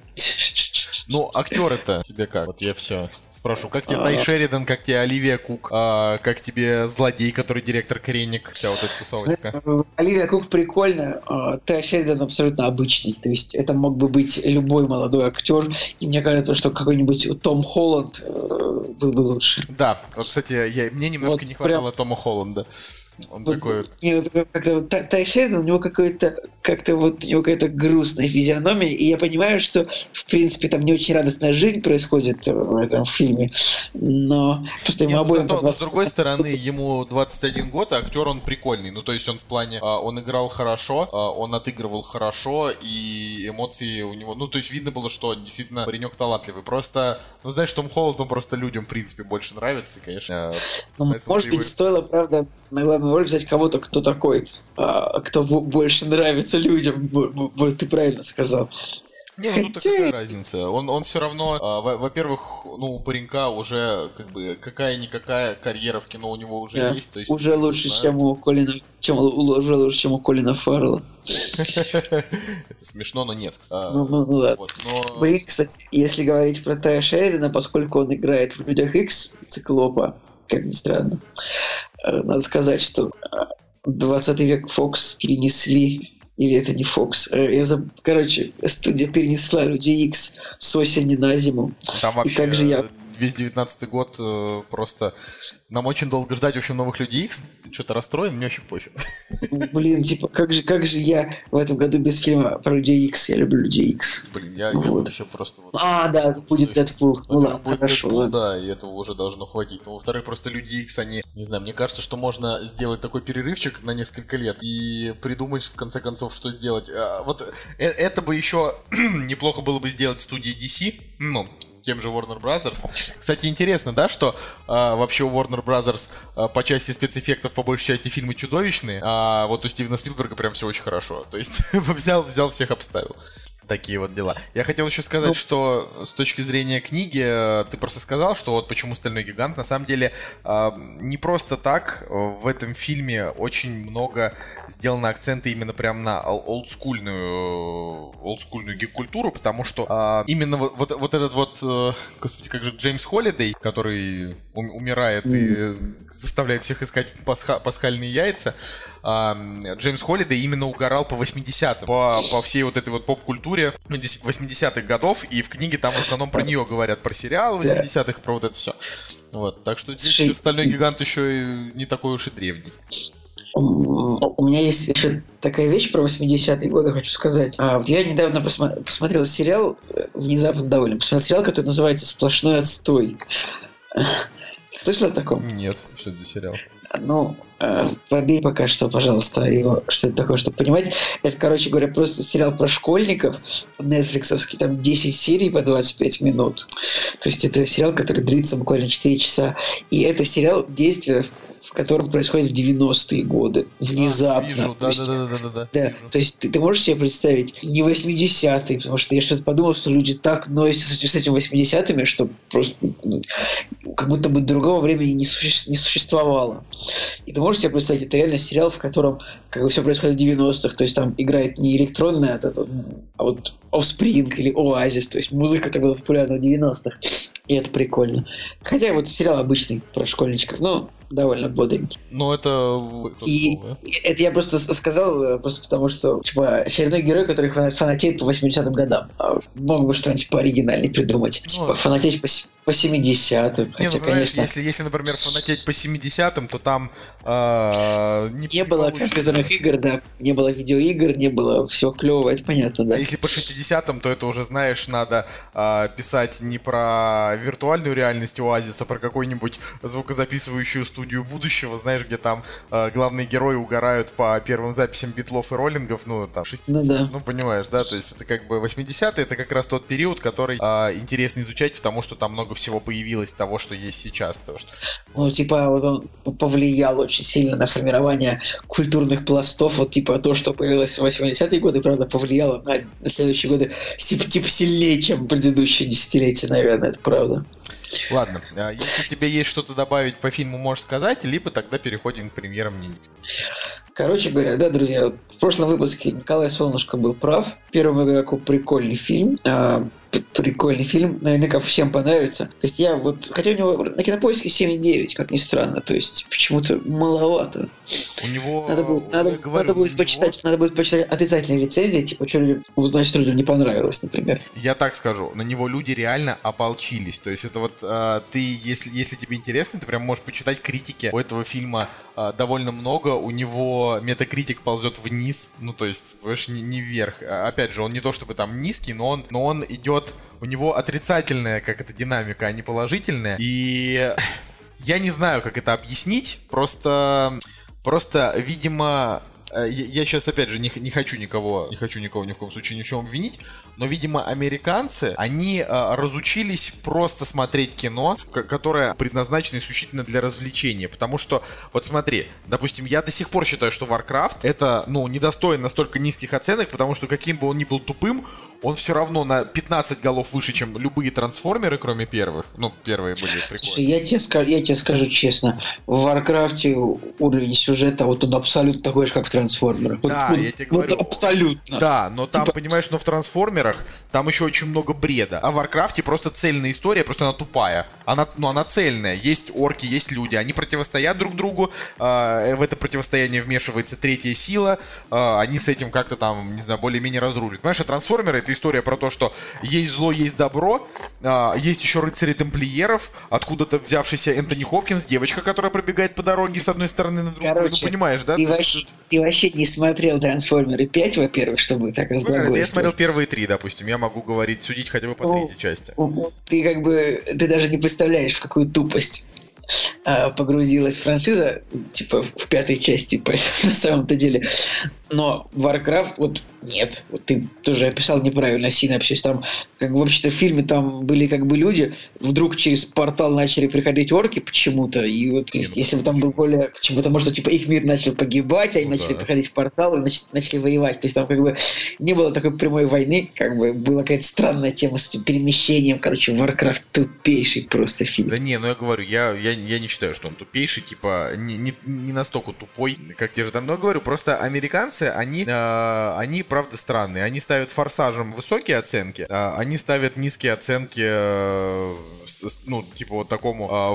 Ну, актер-то тебе как? Вот я все спрошу. Как тебе А. Тай Шеридан, как тебе Оливия Кук, а, как тебе Злодей, который директор Кренник, вся вот эта тусовочка? Оливия Кук прикольная, а Тай Шеридан абсолютно обычный. То есть это мог бы быть любой молодой актер, и мне кажется, что какой-нибудь Том Холланд э, был бы лучше. Да, вот, кстати, я, мне немножко Вот не прям- хватало Тома Холланда. Он Вот, такой вот... не, вот Тай- Шеридан, у него какой-то как-то вот у него какая-то грустная физиономия, и я понимаю, что в принципе там не очень радостная жизнь происходит в этом фильме, но просто ему ну, обоим зато, по но с 20 другой стороны, ему 21 год, а актер он прикольный. Ну, то есть он в плане, а, он играл хорошо, а, он отыгрывал хорошо, и эмоции у него, ну, то есть видно было, что действительно паренек талантливый. Просто, ну, знаешь, Том Холланд, он просто людям, в принципе, больше нравится, и, конечно. Ну, может быть, его- стоило, правда, на главную роль взять кого-то, кто такой, а, кто бо- больше нравится людям. Ты правильно сказал. Не, ну тут какая разница? Он, он все равно, во- во-первых, ну, у паренька уже, как бы, какая-никакая карьера в кино у него уже Да, есть. То есть, Уже лучше, чем у Колина, чем уже лучше, чем у Колина Фаррелла. Это смешно, но нет. А, Ну, ну, ну ладно. но... Блин, кстати, если говорить про Тая Шеридана, поскольку он играет в «Людях Икс» Циклопа, как ни странно, э, надо сказать, что э, 20 век Фокс перенесли или это не Фокс. Э, Я заб... Короче, студия перенесла Люди Икс с осени на зиму. Там вообще как же я- весь девятнадцатый год э, просто нам очень долго ждать, в общем, новых людей Икс. Что-то расстроен, мне вообще пофиг. Блин, типа, как же, как же я в этом году без фильма про Людей Икс? Я люблю Людей Икс. Блин, я, я Вот. вообще просто вот... А, да, будет Дэдпул. Ну ладно, будет хорошо, ладно. да, и этого уже должно хватить. Но во-вторых, просто Люди Икс, они, не знаю, мне кажется, что можно сделать такой перерывчик на несколько лет и придумать, в конце концов, что сделать. А, Вот э- это бы еще неплохо было бы сделать в студии DC, ну, тем же Warner Brothers. Кстати, интересно, да, что а, вообще у Warner Brothers а, по части спецэффектов, по большей части, фильмы чудовищные, а вот у Стивена Спилберга прям все очень хорошо. То есть взял, взял, всех обставил. Такие вот дела. Я хотел еще сказать, Ну. что с точки зрения книги, э, ты просто сказал, что вот почему «Стальной гигант», на самом деле, не просто так, в этом фильме очень много сделано акцента именно прям на ол- олдскульную, э, олдскульную гик-культуру, потому что э, именно вот, вот, вот этот вот, э, господи, как же Джеймс Холлидей, который ум- умирает и э, заставляет всех искать пасха- пасхальные яйца, Джеймс Холлидей именно угорал по 80-м, по, по всей вот этой вот поп-культуре ну, дес- 80-х годов, и в книге там в основном про нее говорят, про сериалы 80-х, про вот это все. Вот, так что здесь еще «Стальной гигант» еще и не такой уж и древний. У меня есть еще такая вещь про 80-е годы, хочу сказать. А, вот я недавно посма- посмотрел сериал, э, внезапно довольно, посмотрел сериал, который называется «Сплошной отстой». Слышал о таком? Нет, что это за сериал? Ну, пробей пока что, пожалуйста, его, что это такое, чтобы понимать. Это, короче говоря, просто сериал про школьников, нетфликсовский, там 10 серий по 25 минут. То есть это сериал, который длится буквально 4 часа. И это сериал, действие в котором происходит в 90-е годы. Внезапно. А, Вижу, То есть- да-да-да-да-да. да, то есть ты, ты можешь себе представить не 80-е, потому что я что-то подумал, что люди так носятся с с этими 80-ми, что просто ну, как будто бы другого времени не, суще- не существовало. И ты можешь себе представить, это реально сериал, в котором как бы все происходит в 90-х, то есть там играет не электронная, а, вот, а вот Offspring или Oasis, то есть музыка, которая была популярна в 90-х. И это прикольно. Хотя вот сериал обычный про школьничков, но довольно бодренький. Ну, это... кто И это я просто сказал, э, просто потому что, типа, очередной герой, который фана- фанатеет по 80-м годам. А Мог бы что-нибудь пооригинальнее придумать. Типа, фанатеть по, по 70-м. Не, Хотя, ну, конечно, если, если, например, фанатеть по 70-м, то там э, не, не было получится. компьютерных игр, да, не было видеоигр, не было всего клевого, это понятно, да. А если по 60-м, то это уже, знаешь, надо а, писать не про виртуальную реальность Оазис, а про какую-нибудь звукозаписывающую студию будущего, знаешь, где там а, главные герои угорают по первым записям битлов и роллингов, ну, там, 60 Ну да. ну, понимаешь, да, то есть это как бы 80-е, это как раз тот период, который а, интересно изучать, потому что там много всего появилось того, что есть сейчас, то, что... Ну, типа, вот он повлиял очень сильно на формирование культурных пластов, вот типа то, что появилось в 80-е годы, правда, повлияло на следующие годы типа, типа сильнее, чем предыдущие десятилетия, наверное, это правда. Ладно, а, если тебе есть что-то добавить по фильму, можешь сказать, либо тогда переходим к премьерам мнений. Короче говоря, да, друзья, вот в прошлом выпуске Николай Солнышко был прав. Первому игроку прикольный фильм. П- прикольный фильм. Наверняка всем понравится. То есть я вот... Хотя у него на кинопоиске 7,9, как ни странно. То есть почему-то маловато. У него... Надо будет, надо, говорю, надо будет него- почитать, надо будет почитать отрицательные рецензии, типа, что людям, значит, людям не понравилось, например. Я так скажу, на него люди реально ополчились. То есть это вот а, ты, если, если тебе интересно, ты прям можешь почитать критики. У этого фильма довольно много. У него метакритик ползет вниз. Ну, то есть, понимаешь, не, не вверх. А, Опять же, он не то чтобы там низкий, но он, но он идет... У него отрицательная, как это, динамика, а не положительная. И я не знаю, как это объяснить. Просто... Просто, видимо, я сейчас опять же не, не хочу никого, не хочу никого ни в коем случае ни в чем обвинить, но, видимо, американцы, они э, разучились просто смотреть кино, которое предназначено исключительно для развлечения, потому что, вот смотри, допустим, я до сих пор считаю, что Warcraft это, ну, недостоин настолько низких оценок, потому что каким бы он ни был тупым, он все равно на 15 голов выше, чем любые трансформеры, кроме первых. Ну, первые были Слушай, прикольные. я тебе, ска- я тебе скажу честно, в Варкрафте уровень сюжета, вот он абсолютно такой же, как в Трансформерах. Вот- Да, вот- я тебе вот говорю. абсолютно. Да, но там, Типа- понимаешь, но в трансформерах там еще очень много бреда. А в Варкрафте просто цельная история, просто она тупая. Она, ну, она цельная. Есть орки, есть люди. Они противостоят друг другу. а, в это противостояние вмешивается третья сила. а, они с этим как-то там, не знаю, более-менее разрулят. Понимаешь, а трансформеры это история про то, что есть зло, есть добро. а, есть еще рыцари тамплиеров. Откуда-то взявшийся Энтони Хопкинс, девочка, которая пробегает по дороге с одной стороны на другую. Короче, ну, понимаешь, да? Ты есть вообще, тут- ты вообще не смотрел Трансформеры 5, во-первых, чтобы так Ну, Я смотрел первые три, допустим. Я могу говорить, судить хотя бы по Ну, третьей части. Ты как бы, ты даже не представляешь, в какую тупость а, погрузилась франшиза, типа, в пятой части, поэтому на самом-то деле. Но Warcraft, вот нет, вот ты тоже описал неправильно синапсис. Там, как бы вообще-то в фильме там были как бы люди, вдруг через портал начали приходить орки почему-то, и вот Не, ну, если бы там был более, почему-то, может, типа их мир начал погибать, они Ну начали да. приходить в портал и нач- начали воевать. То есть там как бы не было такой прямой войны, как бы была какая-то странная тема с этим перемещением. Короче, Warcraft тупейший просто фильм. Да не, ну я говорю, я, я, я не считаю, что он тупейший, типа, не, не, не настолько тупой, как те же там. Но я говорю, просто американцы, они, э, они правда странные. Они ставят форсажем высокие оценки, а они ставят низкие оценки, э, с- с- ну, типа вот такому э,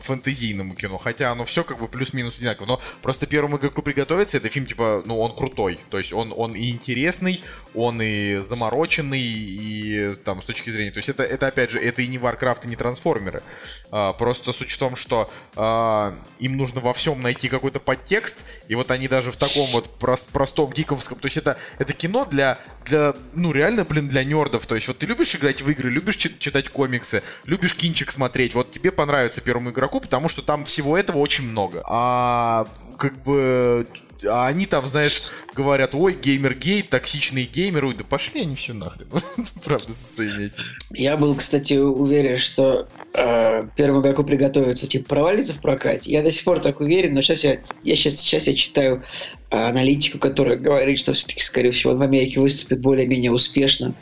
фэнтезийному кино. Хотя оно все как бы плюс-минус одинаково. Но просто первому игроку приготовиться, это фильм, типа, ну, он крутой. То есть он, он и интересный, он и замороченный, и там с точки зрения. То есть это, это опять же, это и не Warcraft, и не трансформеры. А, просто суть в том, что а, им нужно во всем найти какой-то подтекст, и вот они даже в таком вот прос- простом гиковском. То есть это, это кино для, для, ну реально, блин, для нердов. То есть вот ты любишь играть в игры, любишь чит- читать комиксы, любишь кинчик смотреть. Вот тебе понравится первому игроку, потому что там всего этого очень много. А как бы а они там, знаешь, говорят, ой, геймер-гейт, токсичные геймеры, ой, да пошли они все нахрен. Правда, со своими этими. Я был, кстати, уверен, что э, первому игроку приготовиться, типа, провалится в прокате. Я до сих пор так уверен, но сейчас я, я сейчас, сейчас я читаю э, аналитику, которая говорит, что все-таки, скорее всего, он в Америке выступит более-менее успешно.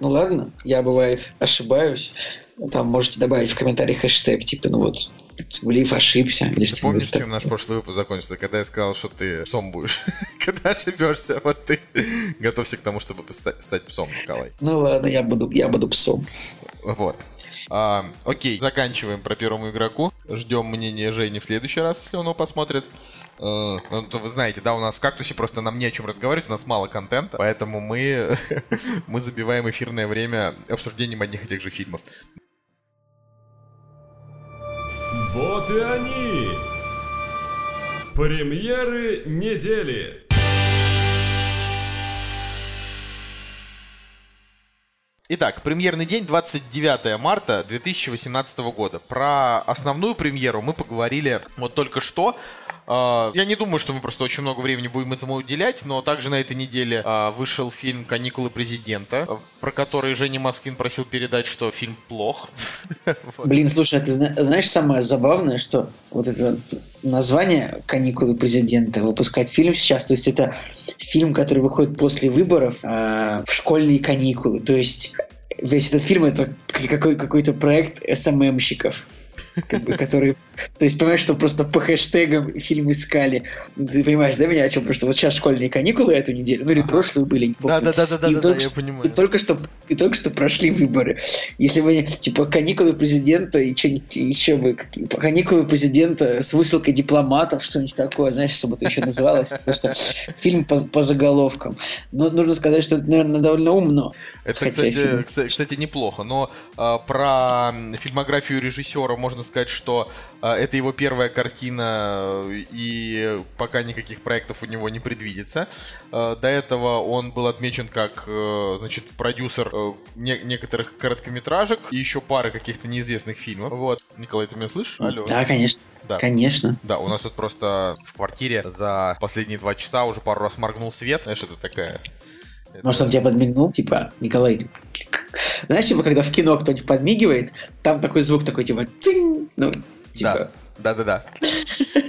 Ну ладно, я, бывает, ошибаюсь. Там можете добавить в комментариях хэштег, типа, ну вот, Цигулиев ошибся. Ты помнишь, чем наш прошлый выпуск закончился? Когда я сказал, что ты псом будешь. Когда ошибешься, вот ты готовься к тому, чтобы ста- стать псом, Николай. Ну ладно, я буду, я буду псом. Вот. А, окей, заканчиваем про первому игроку. Ждем мнения Жени в следующий раз, если он его посмотрит. Э, ну, то вы знаете, да, у нас в кактусе просто нам не о чем разговаривать, у нас мало контента, поэтому мы, мы забиваем эфирное время обсуждением одних и тех же фильмов. Вот и они! Премьеры недели! Итак, премьерный день 29 марта 2018 года. Про основную премьеру мы поговорили вот только что. А, Я не думаю, что мы просто очень много времени будем этому уделять, но также на этой неделе а, вышел фильм «Каникулы президента», про который Женя Москвин просил передать, что фильм плох. Блин, слушай, а ты зна- знаешь самое забавное, что вот это название «Каникулы президента» выпускать фильм сейчас, то есть это фильм, который выходит после выборов а, в школьные каникулы, то есть весь этот фильм это какой- какой-то проект СММщиков. Как бы, которые... То есть, понимаешь, что просто по хэштегам фильм искали. Ты понимаешь, да, меня о чем? Потому что вот сейчас школьные каникулы эту неделю, ну или прошлую были, не помню. Да-да-да-да-да, И да, только я что- понимаю. И только что, и только что прошли выборы. Если бы, типа, каникулы президента и что-нибудь еще бы, какие- каникулы президента с высылкой дипломатов, что-нибудь такое, знаешь, чтобы это еще называлось. Просто фильм по, по заголовкам. Но нужно сказать, что это, наверное, довольно умно. Это, кстати, фильм- кста- кстати, неплохо. Но а, про фильмографию режиссера можно сказать, что а, это его первая картина, э, и пока никаких проектов у него не предвидится. А, До этого он был отмечен как, э, значит, продюсер э, не- некоторых короткометражек и еще пары каких-то неизвестных фильмов. Вот. Николай, ты меня слышишь? Алло. Да, конечно. Да. Конечно. Да, у нас тут просто в квартире за последние два часа уже пару раз моргнул свет. Знаешь, это такая... Может, он тебя подмигнул, типа, Николай, знаешь, типа, когда в кино кто-нибудь подмигивает, там такой звук такой, типа, цинь, ну, типа, Да, да, да.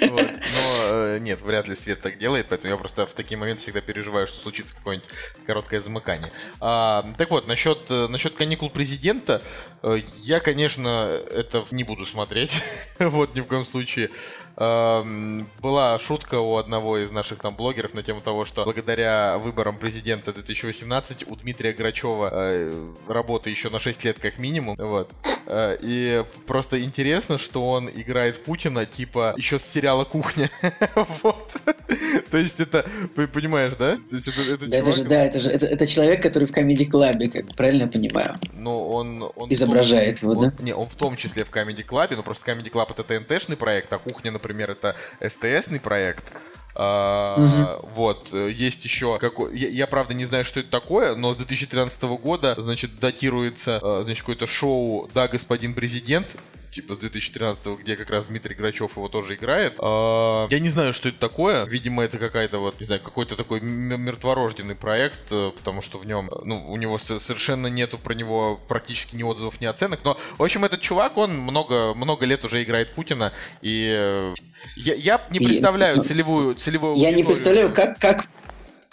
Вот. Но э, нет, вряд ли Свет так делает, поэтому я просто в такие моменты всегда переживаю, что случится какое-нибудь короткое замыкание. А, так вот, насчет, э, насчет каникул президента, э, я, конечно, это не буду смотреть. вот, ни в коем случае. Ам, Была шутка у одного из наших там блогеров на тему того, что благодаря выборам президента 2018 у Дмитрия Грачева э, работа еще на 6 лет как минимум. Вот. Э, И просто интересно, что он играет Путина типа еще с сериала «Кухня». Вот. То есть это, понимаешь, да? То есть это, это да, это чувак, же, да, это же, это, это человек, который в Comedy Club, как правильно я понимаю, ну, он, он в том- изображает его, он- да? Не, он в том числе в Comedy Club, но просто Comedy Club это ТНТшный проект, а Кухня, например, это СТСный проект. А, Вот, э, есть еще какой... Я, я, правда, не знаю, что это такое, но с 2013 года, значит, датируется, э, значит, какое-то шоу «Да, господин президент», типа с 2013 где как раз Дмитрий Грачев его тоже играет. А, я не знаю, что это такое. Видимо, это какая-то вот, не знаю, какой-то такой мертворожденный проект, э, потому что в нем, ну, у него со- совершенно нету про него практически ни отзывов, ни оценок. Но, в общем, этот чувак, он много, много лет уже играет Путина, и я, я не И- представляю целевую, целевую Я не представляю, как, как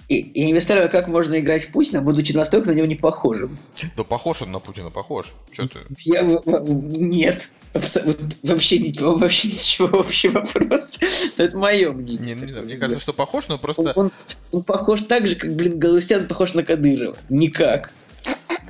и- я не представляю, как можно играть в Путина, будучи настолько на него не похожим. Да похож он на Путина, похож. Че ты? Я нет. Абсо- вот вообще, вообще ничего общего просто. Это мое мнение. Не, ну, не знаю, мне кажется, что похож, но Он, просто... он- он похож так же, как, блин, Галустян похож на Кадырова. Никак.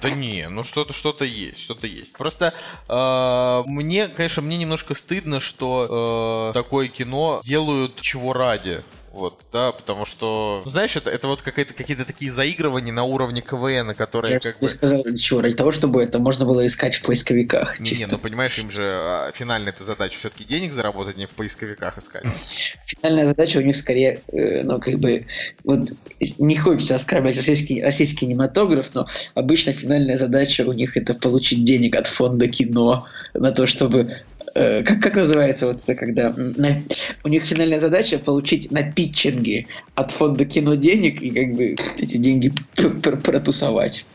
Да не, ну что-то что-то есть, что-то есть. Просто э, мне, конечно, мне немножко стыдно, что э, такое кино делают чего ради. Вот, да, потому что, ну, знаешь, это, это вот какие-то, какие-то такие заигрывания на уровне КВН, которые Я как бы... сказал, для чего? Ради того, чтобы это можно было искать в поисковиках. Не, не, чисто. ну понимаешь, им же а, финальная эта задача все-таки денег заработать, не в поисковиках искать. Финальная задача у них скорее, э, ну, как бы, вот, не хочется оскорблять российский, российский кинематограф, но обычно финальная задача у них это получить денег от фонда кино на то, чтобы э, как, как называется вот это, когда на- у них финальная задача получить на питчинге от фонда кино денег и как бы эти деньги пр- пр- протусовать.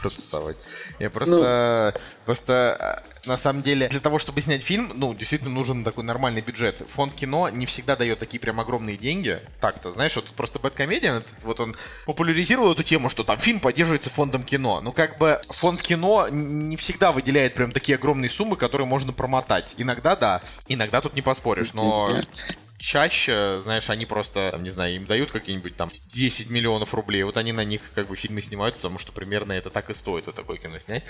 Протусовать. Я просто, просто а, на самом деле для того, чтобы снять фильм, ну действительно нужен такой нормальный бюджет. Фонд кино не всегда дает такие прям огромные деньги. Так-то, знаешь, вот просто Бэткомедиан, вот он популяризировал эту тему, что там фильм поддерживается фондом кино. Ну как бы фонд кино не всегда выделяет прям такие огромные суммы, которые можно промотать. Иногда да, иногда тут не поспоришь, но чаще, знаешь, они просто, там, не знаю, им дают какие-нибудь там 10 миллионов рублей, вот они на них как бы фильмы снимают, потому что примерно это так и стоит вот такое кино снять.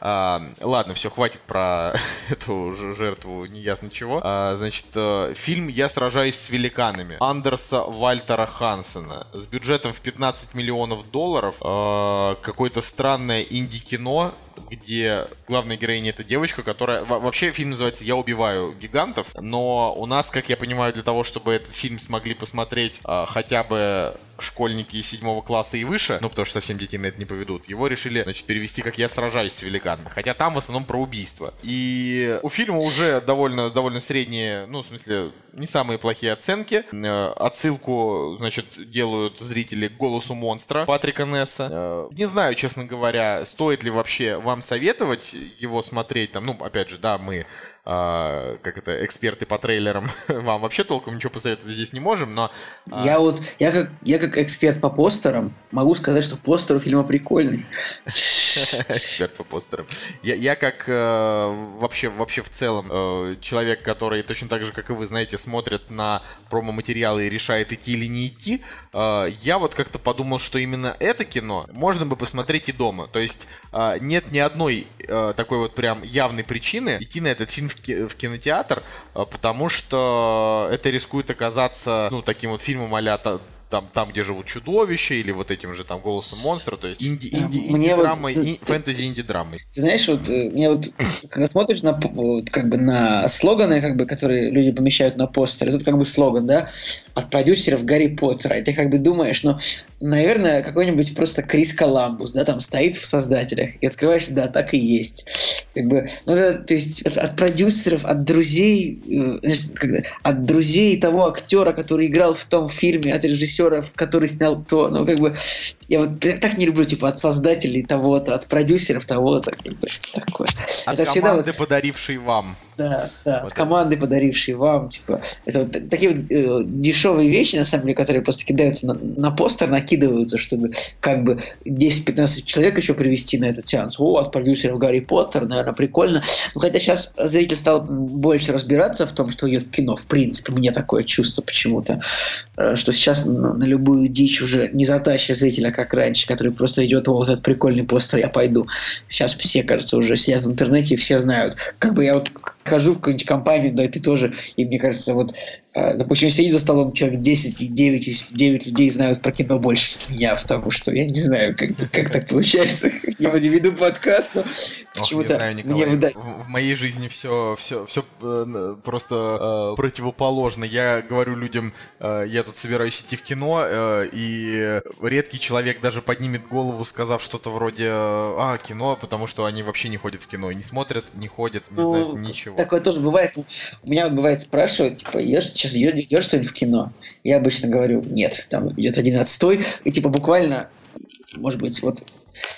А, ладно, все, хватит про эту жертву неясно чего. А, значит, э, фильм «Я сражаюсь с великанами» Андерса Вальтера Хансена с бюджетом в 15 миллионов долларов. А, какое-то странное инди-кино, где главная героиня это девочка, которая... во- Вообще фильм называется «Я убиваю гигантов», но у нас, как я понимаю, для того, чтобы этот фильм смогли посмотреть а, хотя бы школьники седьмого класса и выше, ну, потому что совсем детей на это не поведут, его решили, значит, перевести как «Я сражаюсь с великанами», хотя там в основном про убийство. И у фильма уже довольно, довольно средние, ну, в смысле, не самые плохие оценки. Э, Отсылку, значит, делают зрители к голосу монстра Патрика Несса. Э, Не знаю, честно говоря, стоит ли вообще вам советовать его смотреть. Там, ну, опять же, да, мы а, как это, эксперты по трейлерам, вам вообще толком ничего посоветовать здесь не можем, но... а, Я вот, я как, я как эксперт по постерам могу сказать, что постер у фильма прикольный. Эксперт по постерам. Я, я как э, вообще, вообще в целом э, человек, который точно так же, как и вы, знаете, смотрит на промо-материалы и решает идти или не идти, э, я вот как-то подумал, что именно это кино можно бы посмотреть и дома. То есть э, нет ни одной э, такой вот прям явной причины идти на этот фильм в, ки- в кинотеатр, э, потому что это рискует оказаться, ну, таким вот фильмом а там, там, где живут чудовища, или вот этим же там голосом монстра, то есть инди, Да, инди, мне вот- инди-драмой, и- фэнтези инди-драмой. Ты знаешь, вот э, мне вот, когда смотришь на вот, как бы на слоганы, как бы, которые люди помещают на постеры, тут как бы слоган, да, от продюсеров Гарри Поттера, и ты как бы думаешь, ну, наверное, какой-нибудь просто Крис Коламбус, да, там стоит в создателях, и открываешь, да, так и есть. Как бы, ну, это, то есть от, от продюсеров, от друзей, э, когда- от друзей того актера, который играл в том фильме, от режиссера, который снял то, ну, как бы, я вот я так не люблю, типа, от создателей того-то, от продюсеров того-то, как бы, такое. От это всегда вот команды, подарившей вам. Да, да, Вот от команды, подарившей вам, типа, это вот такие вот, э, дешевые вещи, на самом деле, которые просто кидаются на, на постер, накидываются, чтобы как бы 10-15 человек еще привести на этот сеанс. О, от продюсеров Гарри Поттер, наверное, прикольно. Ну, хотя сейчас зритель стал больше разбираться в том, что идет в кино, в принципе, мне такое чувство почему-то, что сейчас на, любую дичь уже не затащишь зрителя, как раньше, который просто идет, вот этот прикольный постер, я пойду. Сейчас все, кажется, уже сидят в интернете и все знают. Как бы я вот хожу в какую-нибудь компанию, да, и ты тоже, и мне кажется, вот, э, допустим, сидит за столом человек 10, и 9, из 9 людей знают про кино больше меня, потому что я не знаю, как, как так получается. Я вроде веду подкаст, но не почему-то знаю, мне выдать. в, в моей жизни все, все, все просто э, противоположно. Я говорю людям, э, я тут собираюсь идти в кино, э, и редкий человек даже поднимет голову, сказав что-то вроде, а, кино, потому что они вообще не ходят в кино, и не смотрят, не ходят, не Ну, знают ничего. ничего. Такое тоже бывает. У меня вот бывает спрашивают, типа, ешь, сейчас идешь что-нибудь в кино? Я обычно говорю, нет, там идет один отстой, и типа буквально, может быть, вот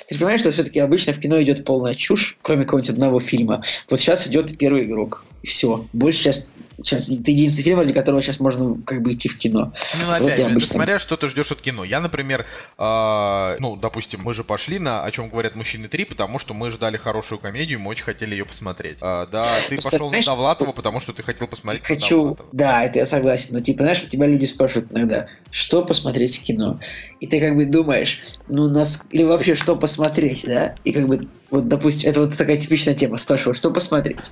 ты же понимаешь, что все-таки обычно в кино идет полная чушь, кроме какого-нибудь одного фильма. Вот сейчас идет первый игрок. И все. Больше сейчас Сейчас это единственный фильм, ради которого сейчас можно как бы идти в кино. Ну, Вот опять я же, обычно- это смотря, что ты ждешь от кино. Я, например, а, ну, допустим, мы же пошли на «О чем говорят мужчины 3», потому что мы ждали хорошую комедию, мы очень хотели ее посмотреть. А, да, ты Просто, пошел знаешь, на Довлатова, потому что ты хотел посмотреть Хочу, Довлатова. да, это я согласен. Но типа, знаешь, у тебя люди спрашивают иногда, что посмотреть в кино, и ты как бы думаешь, ну нас или вообще что посмотреть, да? И как бы вот, допустим, это вот такая типичная тема, спрашивают, что посмотреть,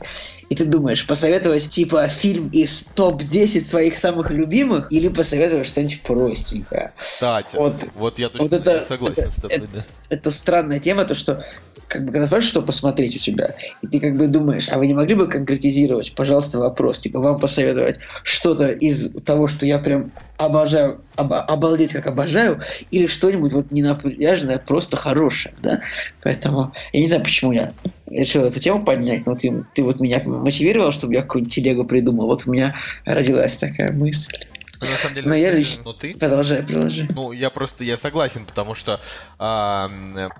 и ты думаешь, посоветовать типа фильм из топ-10 своих самых любимых или посоветовать что-нибудь простенькое. Кстати, Вот- вот, я вот точно это- согласен это- с тобой, это- да. это странная тема, то что как бы когда спрашиваешь, что посмотреть у тебя, и ты как бы думаешь, а вы не могли бы конкретизировать, пожалуйста, вопрос, типа вам посоветовать что-то из того, что я прям обожаю, оба- обалдеть как обожаю, или что-нибудь вот не напряженное, просто хорошее, да? Поэтому я не знаю, почему я решил эту тему поднять, но ты, ты вот меня мотивировал, чтобы я какую-нибудь телегу придумал, вот у меня родилась такая мысль. Ну, на самом деле, Но я лично- ну ты Продолжай, продолжай. Ну, я просто, я согласен, потому что м,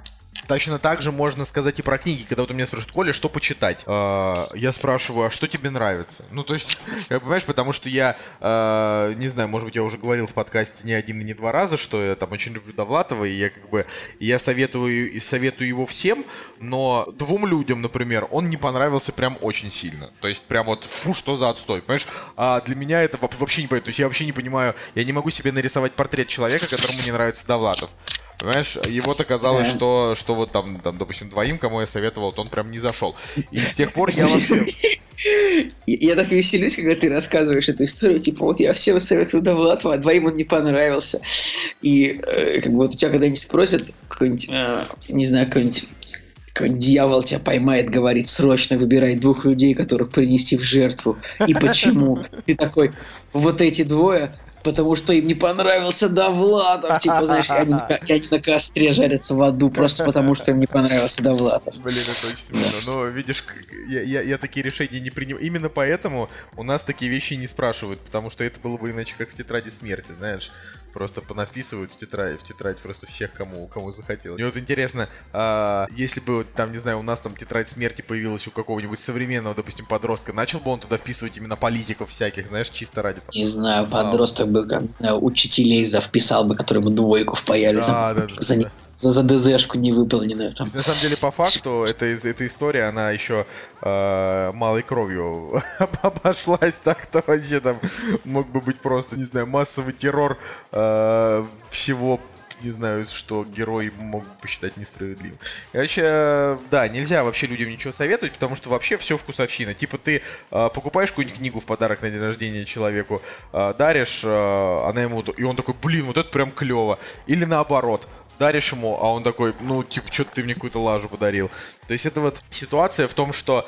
точно так же можно сказать и про книги, когда вот у меня спрашивают, Коля, что почитать? А, я спрашиваю, а что тебе нравится? Ну, то есть, как понимаешь, потому что я, а, не знаю, может быть, я уже говорил в подкасте не один и не два раза, что я там очень люблю Довлатова, и я как бы, я советую, и советую его всем, но двум людям, например, он не понравился прям очень сильно. То есть, прям вот, фу, что за отстой, понимаешь? А для меня это во- вообще не понятно. То есть, я вообще не понимаю, я не могу себе нарисовать портрет человека, которому не нравится Довлатов. Понимаешь, его-то казалось, Да. что, что вот там, там, допустим, двоим, кому я советовал, то он прям не зашел. И с тех пор я вообще... Я, так веселюсь, когда ты рассказываешь эту историю, типа, вот я всем советую Довлатова, а двоим он не понравился. И э, как бы вот у тебя когда-нибудь спросят, какой-нибудь, э, не знаю, какой-нибудь дьявол тебя поймает, говорит, срочно выбирай двух людей, которых принести в жертву. И почему? Ты такой, вот эти двое, потому что им не понравился Довлатов. Типа, знаешь, они, они на костре жарятся в аду, просто потому что им не понравился Довлатов. Блин, это очень смешно. Но видишь, к- я, я, я такие решения не принимаю. Именно поэтому у нас такие вещи не спрашивают, потому что это было бы иначе как в тетради смерти, знаешь. Просто понаписывают в тетрадь, в тетрадь просто всех, кому, кому захотелось. Мне вот интересно, а, если бы, там, не знаю, у нас там тетрадь смерти появилась у какого-нибудь современного, допустим, подростка, начал бы он туда вписывать именно политиков всяких, знаешь, чисто ради там. Не знаю, подросток бы, как, не знаю, учителей да, вписал бы, которые ему двойку впаяли за, Да, да, да, за, да. за, за ДЗшку невыполненную. Там. на самом деле, по факту, эта, эта история, она еще э, малой кровью обошлась. Так-то вообще там мог бы быть просто, не знаю, массовый террор э, всего не знаю, что герой мог посчитать несправедливым. Короче, э, да, нельзя вообще людям ничего советовать, потому что вообще все вкусовщина. Типа ты э, покупаешь какую-нибудь книгу в подарок на день рождения человеку, э, даришь, э, она ему, и он такой, блин, вот это прям клево. Или наоборот, даришь ему, а он такой, ну, типа, что ты мне какую-то лажу подарил. То есть это вот ситуация в том, что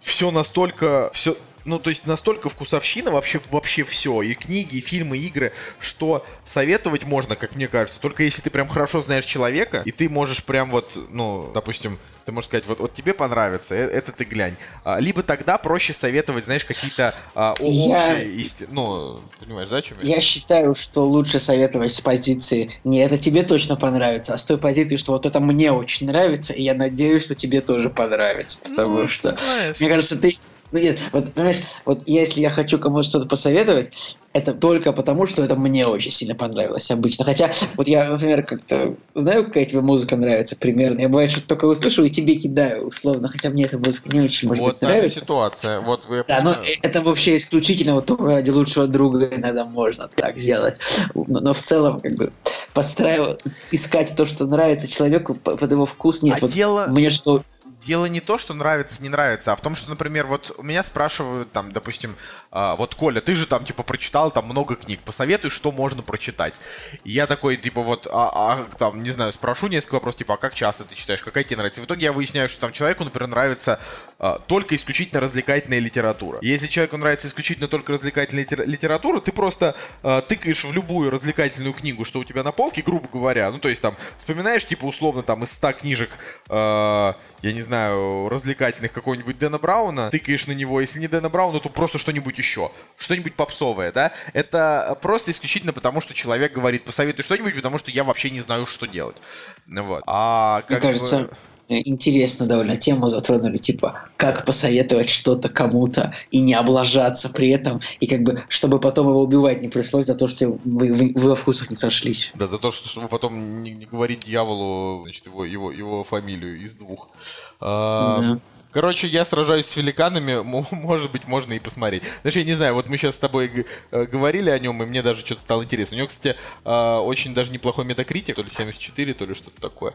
все настолько, все, ну, то есть настолько вкусовщина вообще, вообще все, и книги, и фильмы, и игры, что советовать можно, как мне кажется, только если ты прям хорошо знаешь человека, и ты можешь прям вот, ну, допустим, ты можешь сказать, вот, вот тебе понравится, э- это ты глянь. А, либо тогда проще советовать, знаешь, какие-то а, Я- истины. Ну, понимаешь, да, о чем я? Я считаю, что лучше советовать с позиции «не, это тебе точно понравится», а с той позиции, что вот это мне очень нравится, и я надеюсь, что тебе тоже понравится, потому Ну, что... знаешь. Мне кажется, ты... Ну нет, вот, знаешь, вот если я хочу кому-то что-то посоветовать, это только потому, что это мне очень сильно понравилось обычно. Хотя, вот я, например, как-то знаю, какая тебе музыка нравится примерно. Я бывает, что только услышу и тебе кидаю, условно. Хотя мне эта музыка не очень, может вот быть, та же нравится. ситуация. Вот я Да, но помню- это вообще исключительно вот только ради лучшего друга иногда можно так сделать. Но, но в целом, как бы, подстраивать, искать то, что нравится человеку по- под его вкус, нет. А вот дело- мне что... Дело не то, что нравится, не нравится, а в том, что, например, вот у меня спрашивают, там, допустим, а, вот, Коля, ты же там, типа, прочитал там много книг, посоветуй, что можно прочитать. И я такой, типа, вот, а, а, там, не знаю, спрошу несколько вопросов, типа, а как часто ты читаешь, какая тебе нравится? И в итоге я выясняю, что там человеку, например, нравится а, только исключительно развлекательная литература. Если человеку нравится исключительно только развлекательная литера- литература, ты просто а, тыкаешь в любую развлекательную книгу, что у тебя на полке, грубо говоря, ну то есть там вспоминаешь типа условно там из 100 книжек, а, я не знаю, развлекательных какого-нибудь Дэна Брауна, тыкаешь на него, если не Дэна Брауна, то просто что-нибудь еще, что-нибудь попсовое, да? Это просто исключительно потому, что человек говорит, посоветуй что-нибудь, потому что я вообще не знаю, что делать. Вот. А Мне как бы- кажется, э, интересно довольно тему затронули, типа, как посоветовать что-то кому-то и не облажаться при этом, и как бы, чтобы потом его убивать не пришлось за то, что вы, вы- вы во вкусах не сошлись. Да, за то, что, чтобы потом не, не говорить дьяволу, значит, его, его, его фамилию из двух. А, Да. Короче, я сражаюсь с великанами, может быть, можно и посмотреть. Знаешь, я не знаю, вот мы сейчас с тобой э, говорили о нем, и мне даже что-то стало интересно. У него, кстати, э, очень даже неплохой метакритик, то ли 74, то ли что-то такое.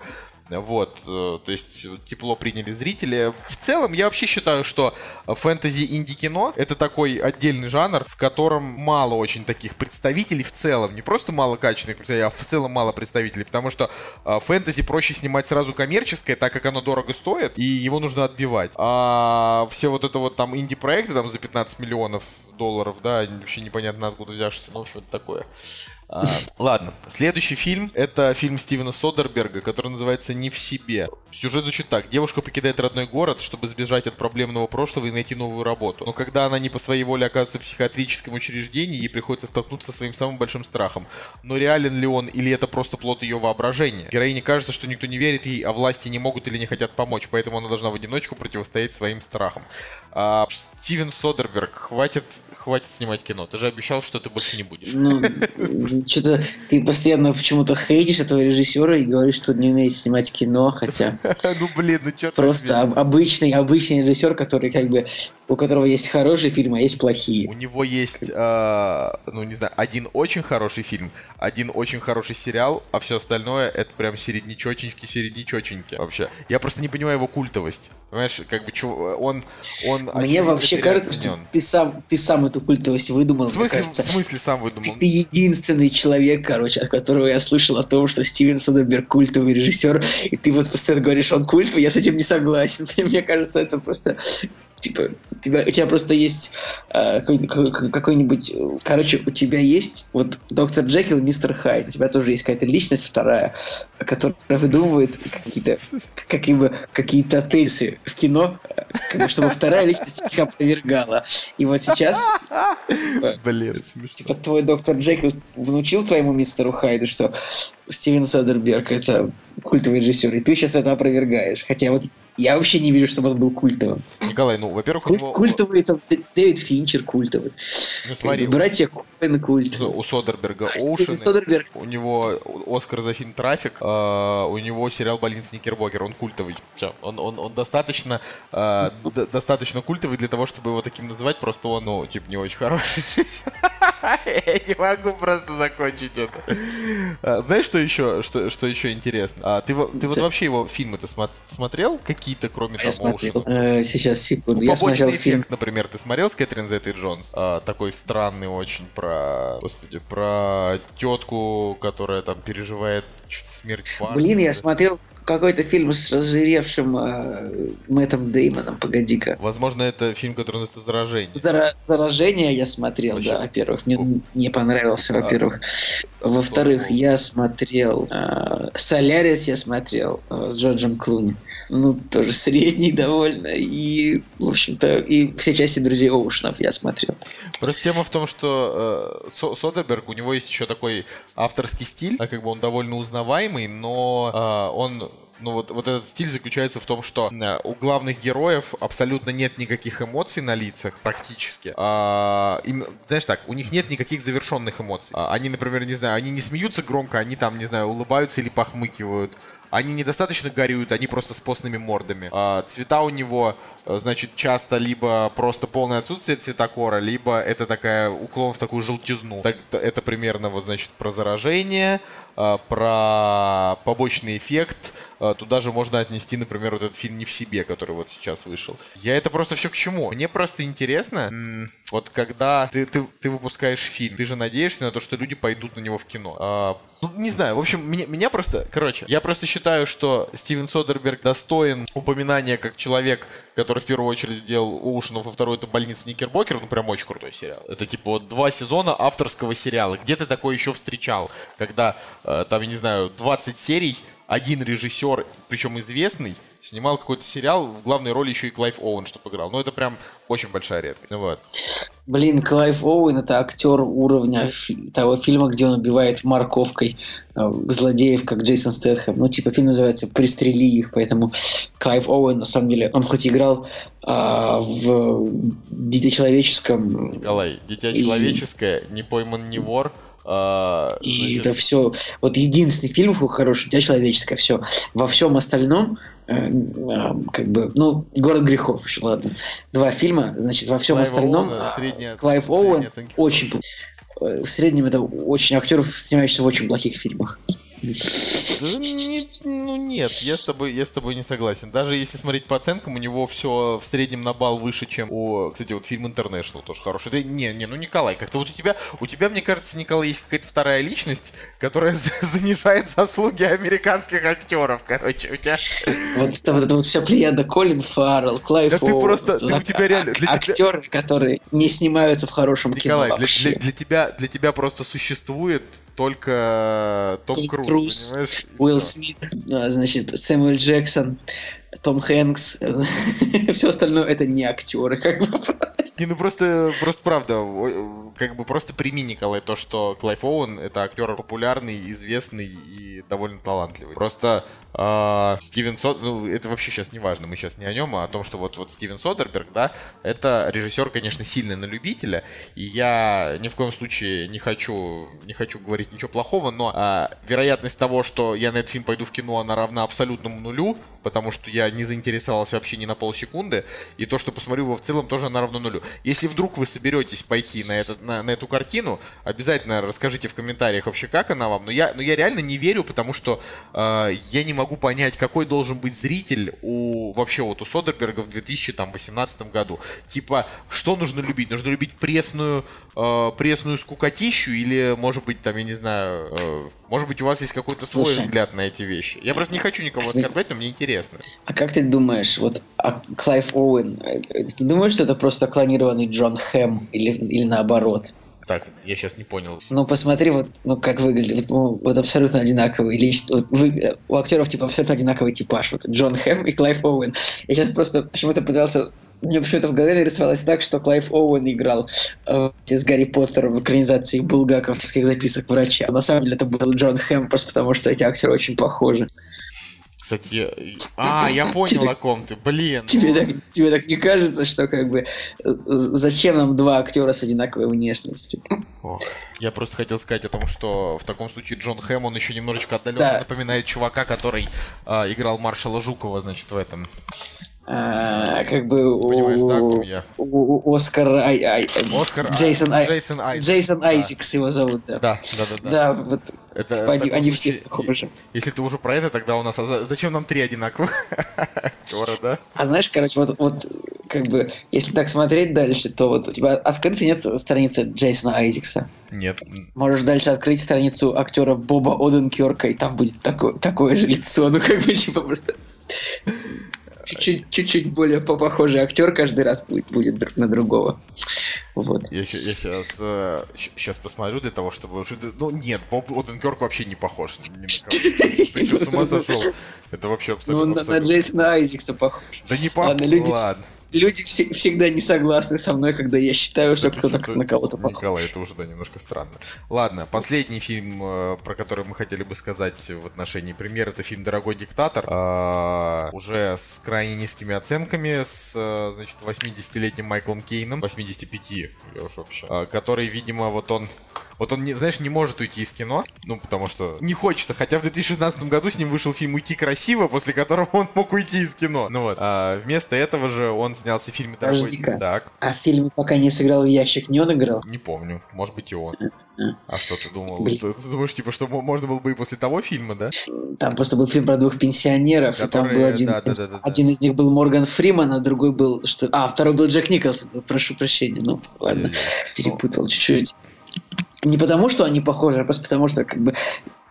Вот, э, то есть тепло приняли зрители. В целом, я вообще считаю, что фэнтези инди-кино — это такой отдельный жанр, в котором мало очень таких представителей в целом. Не просто мало качественных представителей, а в целом мало представителей, потому что фэнтези проще снимать сразу коммерческое, так как оно дорого стоит, и его нужно отбивать. А все вот это вот там инди-проекты там за 15 миллионов долларов, да, вообще непонятно откуда взявшиеся, ну, это такое. А, ладно, следующий фильм это фильм Стивена Содерберга, который называется «Не в себе». Сюжет звучит так. Девушка покидает родной город, чтобы сбежать от проблемного прошлого и найти новую работу. Но когда она не по своей воле оказывается в психиатрическом учреждении, ей приходится столкнуться со своим самым большим страхом. Но реален ли он или это просто плод ее воображения? Героине кажется, что никто не верит ей, а власти не могут или не хотят помочь, поэтому она должна в одиночку противостоять своим страхам. А, Стивен Содерберг, хватит, хватит снимать кино. Ты же обещал, что ты больше не будешь. Ну, что-то ты постоянно почему-то хейтишь этого режиссера и говоришь, что не умеет снимать кино, хотя Ну блин, ну чё просто об- обычный, обычный режиссер, который как бы, у которого есть хорошие фильмы, а есть плохие. У него есть, э, ну не знаю, один очень хороший фильм, один очень хороший сериал, а все остальное это прям середнячоченьки, середнячоченьки вообще. Я просто не понимаю его культовость. Понимаешь, как бы чё, он, он Мне вообще кажется, что ты сам, ты сам эту культовость выдумал, В смысле, кажется. в смысле сам выдумал? Ты единственный человек, короче, от которого я слышал о том, что Стивен Содерберг культовый режиссер, и ты вот постоянно говоришь, он культовый, я с этим не согласен. Мне кажется, это просто типа у тебя, у тебя просто есть э, какой- какой- какой-нибудь, э, короче, у тебя есть вот доктор Джекил и мистер Хайд, у тебя тоже есть какая-то личность вторая, которая выдумывает какие-то какие какие-то тезисы в кино, э, чтобы вторая личность их опровергала. И вот сейчас Блин, это смешно. Типа твой доктор Джекил внучил твоему мистеру Хайду, что Стивен Содерберг это культовый режиссер, и ты сейчас это опровергаешь. Хотя вот я вообще не верю, чтобы он был культовым. Николай, ну, во-первых, у Куль- него... Культовый это Дэвид Финчер культовый. Ну, смотри, у- Братья Коэн культовые. у Содерберга Стивен Оушен, Содерберг у него Оскар за фильм «Трафик», а, у него сериал «Больница Никербокер», он культовый. Всё, он, он, он достаточно, а, д- достаточно культовый для того, чтобы его таким называть, просто он, ну, типа, не очень хороший. Я не могу просто закончить это. А, Знаешь, что еще, что, что еще интересно? А, ты, ты вот вообще его фильмы-то смо- смотрел какие-то, кроме А Оушена? смотрел. Э, Сейчас, секунду. Ну, Я побочный смотрел эффект, фильм. например, ты смотрел с Кэтрин Зеттой Джонс? А, такой странный очень про, господи, про тетку, которая там переживает что-то смерть парня. Блин, я смотрел какой-то фильм с разжиревшим э, Мэттом Деймоном, погоди-ка. Возможно, это фильм, который называется «Заражение». Зара- Заражение я смотрел, Вообще. да, во-первых. Мне не понравился, во-первых. Во-вторых, я смотрел э, Солярис, я смотрел э, с Джорджем Клуни. Ну, тоже средний довольно. И, в общем-то, и все части друзей Оушенов я смотрел. Просто тема в том, что э, Со- Содерберг, у него есть еще такой авторский стиль, как бы он довольно узнаваемый, но э, он ну вот, вот этот стиль заключается в том, что э, у главных героев абсолютно нет никаких эмоций на лицах, практически. А, им, знаешь так, у них нет никаких завершенных эмоций. А, они, например, не знаю, они не смеются громко, они там, не знаю, улыбаются или похмыкивают. Они недостаточно горюют, они просто с постными мордами. А, цвета у него, э, значит, часто либо просто полное отсутствие цветокора, либо это такая уклон в такую желтизну. Так, это примерно вот, значит, про заражение, а, про побочный эффект. А, Туда же можно отнести, например, вот этот фильм «Не в себе», который вот сейчас вышел. Я это просто все к чему? Мне просто интересно, вот когда ты, ты, ты выпускаешь фильм, ты же надеешься на то, что люди пойдут на него в кино. А, ну, не знаю, в общем, меня, меня просто... Короче, я просто считаю, что Стивен Содерберг достоин упоминания как человек, который в первую очередь сделал Оушенов, во второй это больница Никербокер, ну прям очень крутой сериал. Это типа вот два сезона авторского сериала. Где ты такое еще встречал, когда э, там, я не знаю, 20 серий, один режиссер, причем известный, снимал какой-то сериал, в главной роли еще и Клайв Оуэн, чтобы играл. Ну, это прям очень большая редкость. Вот. Блин, Клайв Оуэн это актер уровня того фильма, где он убивает морковкой э, злодеев, как Джейсон Стэтхэм. Ну, типа, фильм называется «Пристрели их», поэтому Клайв Оуэн, на самом деле, он хоть играл а, в «Дите человеческом», Николай, Дитя И- человеческое, не пойман не вор. А, и значит, это все, вот единственный фильм хороший, «Дитя человеческое», все. Во всем остальном, э, э, как бы, ну, «Город грехов» еще, ладно. Два фильма, значит, во всем Клайва остальном Оуэна а, средняя- Клайв Оуэн очень... э, В среднем это очень актеров, снимающихся в очень плохих фильмах. Да не- ну нет, я с тобой, я с тобой не согласен. Даже если смотреть по оценкам, у него все в среднем на балл выше, чем у, кстати, вот фильм International тоже хороший. Да, не, не, ну Николай, как-то вот у тебя, у тебя, мне кажется, Николай, есть какая-то вторая личность, которая за- занижает заслуги американских актеров, короче, у тебя. Вот это вот, это вот вся плеяда Колин Фаррелл, Клайв Да ты просто- ты- у тебя реально- для тебя- актеры, которые не снимаются в хорошем Николай, кино для, для- для тебя, для тебя просто существует только Том Том Круз, Круз, понимаешь? Уилл. Смит, а, значит, Сэмюэл Джексон, Том Хэнкс. Все остальное это не актеры, как бы. Не, ну просто, просто правда, о- как бы просто прими, Николай, то, что Клайв Оуэн это актер популярный, известный и довольно талантливый. Просто а, Стивен Сод, ну это вообще сейчас не важно, мы сейчас не о нем, а о том, что вот, вот Стивен Содерберг, да, это режиссер, конечно, сильный на любителя, и я ни в коем случае не хочу, не хочу говорить ничего плохого, но а, вероятность того, что я на этот фильм пойду в кино, она равна абсолютному нулю, потому что я не заинтересовался вообще ни на полсекунды, и то, что посмотрю его в целом, тоже она равна нулю. Если вдруг вы соберетесь пойти на, этот, на, на эту картину, обязательно расскажите в комментариях вообще, как она вам. Но я, но я реально не верю, потому что э, я не могу понять, какой должен быть зритель у вообще вот у Содерберга в 2018 году. Типа, что нужно любить? Нужно любить пресную, э, пресную скукотищу или, может быть, там, я не знаю, э, может быть, у вас есть какой-то свой взгляд на эти вещи. Я просто не хочу никого оскорблять, но мне интересно. А как ты думаешь, вот а Клайв Оуэн, э, э, ты думаешь, что это просто клонированный Джон Хэм или, или наоборот? Так, я сейчас не понял. Ну, посмотри, вот, ну, как выглядит. Вот, ну, вот абсолютно одинаковый личность. Вот вы- у актеров, типа, абсолютно одинаковый типаж. Вот Джон Хэм и Клайв Оуэн. Я сейчас просто почему-то пытался... Мне почему-то в голове нарисовалось так, что Клайв Оуэн играл э, с Гарри Поттером в экранизации булгаковских записок врача. На самом деле это был Джон Хэм, просто потому что эти актеры очень похожи. Кстати, а, я понял, о ком ты. Блин. Тебе так, тебе так не кажется, что как бы э, зачем нам два актера с одинаковой внешностью? Ох. Я просто хотел сказать о том, что в таком случае Джон Хэм, он еще немножечко отдаленно Да. напоминает чувака, который а, играл маршала Жукова, значит, в этом. А, как бы у, да, у- у Ай- Ай- Оскар... Джейсон, Ай- Джейсон Айзекс. Джейсон Да. Айзекс его зовут, да. Да, да, да, да. Да, вот Это они, все похожи. Если ты уже про это, тогда у нас... А за- зачем нам три одинаковых актера, да? А знаешь, короче, вот, вот как бы, если так смотреть дальше, то вот у тебя открыта нет страницы Джейсона Айзекса. Нет. Можешь дальше открыть страницу актера Боба Оденкерка, и там будет такое, такое же лицо, ну как бы типа просто чуть-чуть, чуть-чуть более по- похожий актер каждый раз будет, будет друг на другого. Вот. Я, сейчас, сейчас посмотрю для того, чтобы... Ну, нет, Боб Оденкерк вообще не похож ни на кого. Ты что, с ума сошел? Это вообще Ну, абсолютно... на, на. Джейсона Айзекса похож. Да не похож. Ладно, люди- все- всегда не согласны со мной, когда я считаю, что Это кто-то на кого-то похож. Николай, это уже, да, немножко странно. Ладно, последний фильм, э, про который мы хотели бы сказать в отношении премьер, это фильм «Дорогой диктатор». А, Уже с крайне низкими оценками, с, э, значит, 80-летним Майклом Кейном, 85, я уж вообще, а, который, видимо, вот он вот он, не, знаешь, не может уйти из кино, ну, потому что не хочется. Хотя в 2016 году с ним вышел фильм «Уйти красиво», после которого он мог уйти из кино. Ну вот. А вместо этого же он снялся в фильме «Дорогой...» Так. А в фильме пока не сыграл в ящик, не он играл? Не помню, может быть и он. А что ты думал? Блин. Ты, ты думаешь, типа, что мо- можно было бы и после того фильма, да? Там просто был фильм про двух пенсионеров, и там Которые- был один, да, да, да, да, да. один из них был Морган Фриман, а другой был что? А второй был Джек Николсон. Прошу прощения, ну ладно, Ой-ой-ой. перепутал чуть-чуть. Не потому, что они похожи, а просто потому, что как бы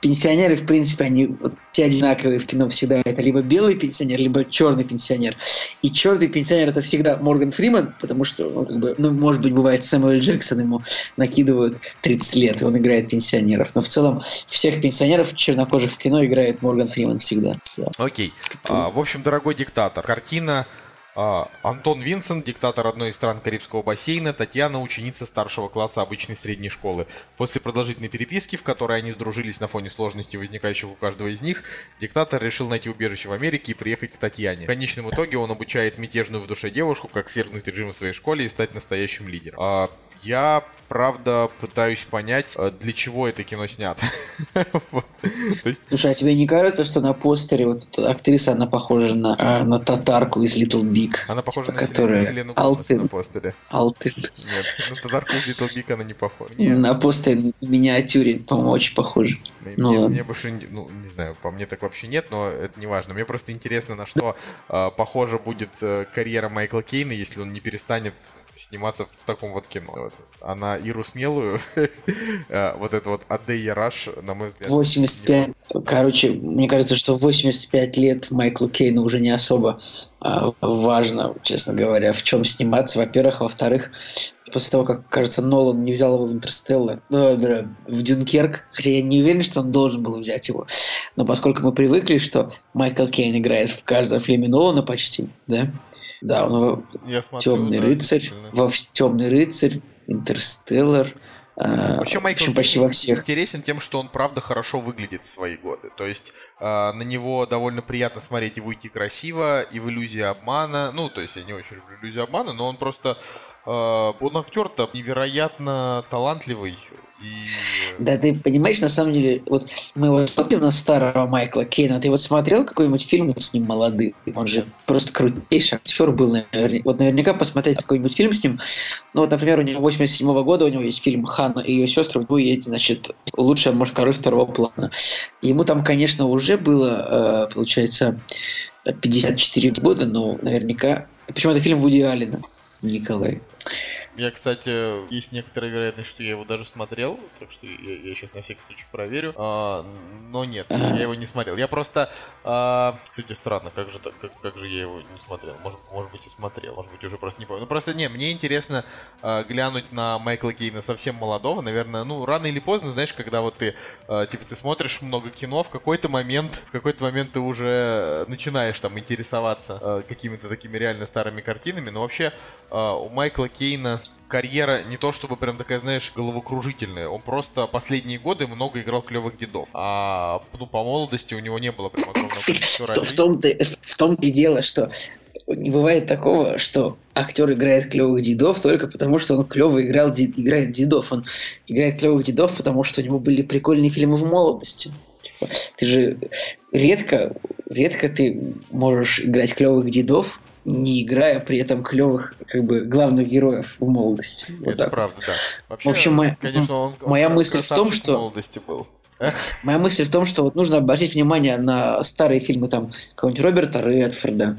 пенсионеры, в принципе, они вот, все одинаковые в кино всегда. Это либо белый пенсионер, либо черный пенсионер. И черный пенсионер это всегда Морган Фриман, потому что, ну, как бы, ну, может быть, бывает Сэмюэл Джексон, ему накидывают 30 лет, и он играет пенсионеров. Но в целом всех пенсионеров чернокожих в кино играет Морган Фриман всегда. Да. Окей. А, в общем, дорогой диктатор, картина Антон Винсент, диктатор одной из стран Карибского бассейна, Татьяна, ученица старшего класса обычной средней школы. После продолжительной переписки, в которой они сдружились на фоне сложностей, возникающих у каждого из них, диктатор решил найти убежище в Америке и приехать к Татьяне. В конечном итоге он обучает мятежную в душе девушку, как свергнуть режим в своей школе и стать настоящим лидером. Я, правда, пытаюсь понять, э, для чего это кино снято. Слушай, а тебе не кажется, что на постере вот эта актриса, она похожа на, а, на татарку из Little Big? она похожа типа, на которая Селену- Алтын. на постере. Алтын. Нет, на Татарку из Little Big она не похожа. На постере миниатюре, по-моему, очень похоже. Мне, Ну мне- больше, ну, не знаю, по мне так вообще нет, но это не важно. Мне просто интересно, на что э, похожа будет э, карьера Майкла Кейна, если он не перестанет сниматься в таком вот кино. Вот. А на Иру Смелую, э, вот это вот Адея Раш, на мой взгляд... 85. Короче, мне кажется, что в 85 лет Майклу Кейну уже не особо а, важно, честно говоря, в чем сниматься, во-первых. Во-вторых, после того, как, кажется, Нолан не взял его в Интерстеллар, ну, бля, в Дюнкерк, хотя я не уверен, что он должен был взять его, но поскольку мы привыкли, что Майкл Кейн играет в каждом фильме Нолана почти, да, да, он Я смотрю, Темный да, рыцарь, во Темный рыцарь, Интерстеллар, а, Вообще Майкл общем, почти во всех. интересен тем, что он правда хорошо выглядит в свои годы. То есть э, на него довольно приятно смотреть и в «Уйти красиво», и в «Иллюзии обмана». Ну, то есть я не очень люблю «Иллюзию обмана», но он просто... э, он актер-то невероятно талантливый. И... Да, ты понимаешь, на самом деле, вот мы вот смотрим на старого Майкла Кейна, ты вот смотрел какой-нибудь фильм с ним молодым? Он же просто крутейший актер был, наверняка. Вот наверняка посмотреть какой-нибудь фильм с ним. Ну вот, например, у него 87 года, у него есть фильм «Ханна и ее сестры», у него есть, значит, лучшая, может, король второго плана. Ему там, конечно, уже было, э, получается, 54 года, но наверняка... Причем это фильм Вуди Аллена, Николай. Я, кстати, есть некоторая вероятность, что я его даже смотрел, так что я, сейчас на всякий случай проверю. А, но нет, я его не смотрел. Я просто, а, кстати, странно, как же как, как же я его не смотрел? Может, может быть и смотрел, может быть уже просто не помню. Ну просто не, мне интересно а, глянуть на Майкла Кейна совсем молодого, наверное, ну рано или поздно, знаешь, когда вот ты, а, типа, ты смотришь много кино, в какой-то момент, в какой-то момент ты уже начинаешь там интересоваться а, какими-то такими реально старыми картинами, но вообще а, у Майкла Кейна карьера не то чтобы прям такая, знаешь, головокружительная. Он просто последние годы много играл клевых дедов. А ну, по молодости у него не было прям огромного количества В, том-то, в том-то и дело, что не бывает такого, что актер играет клевых дедов только потому, что он клево играл, ди- играет дедов. Он играет клевых дедов, потому что у него были прикольные фильмы в молодости. Типа, ты же редко, редко ты можешь играть клевых дедов, не играя при этом клевых как бы главных героев в молодости. Вот Это вот. правда, да. Вообще, В общем, моя- конечно, он, он моя мысль в том, что- в молодости был. Моя мысль в том, что вот нужно обратить внимание на старые фильмы там какого-нибудь Роберта Редфорда,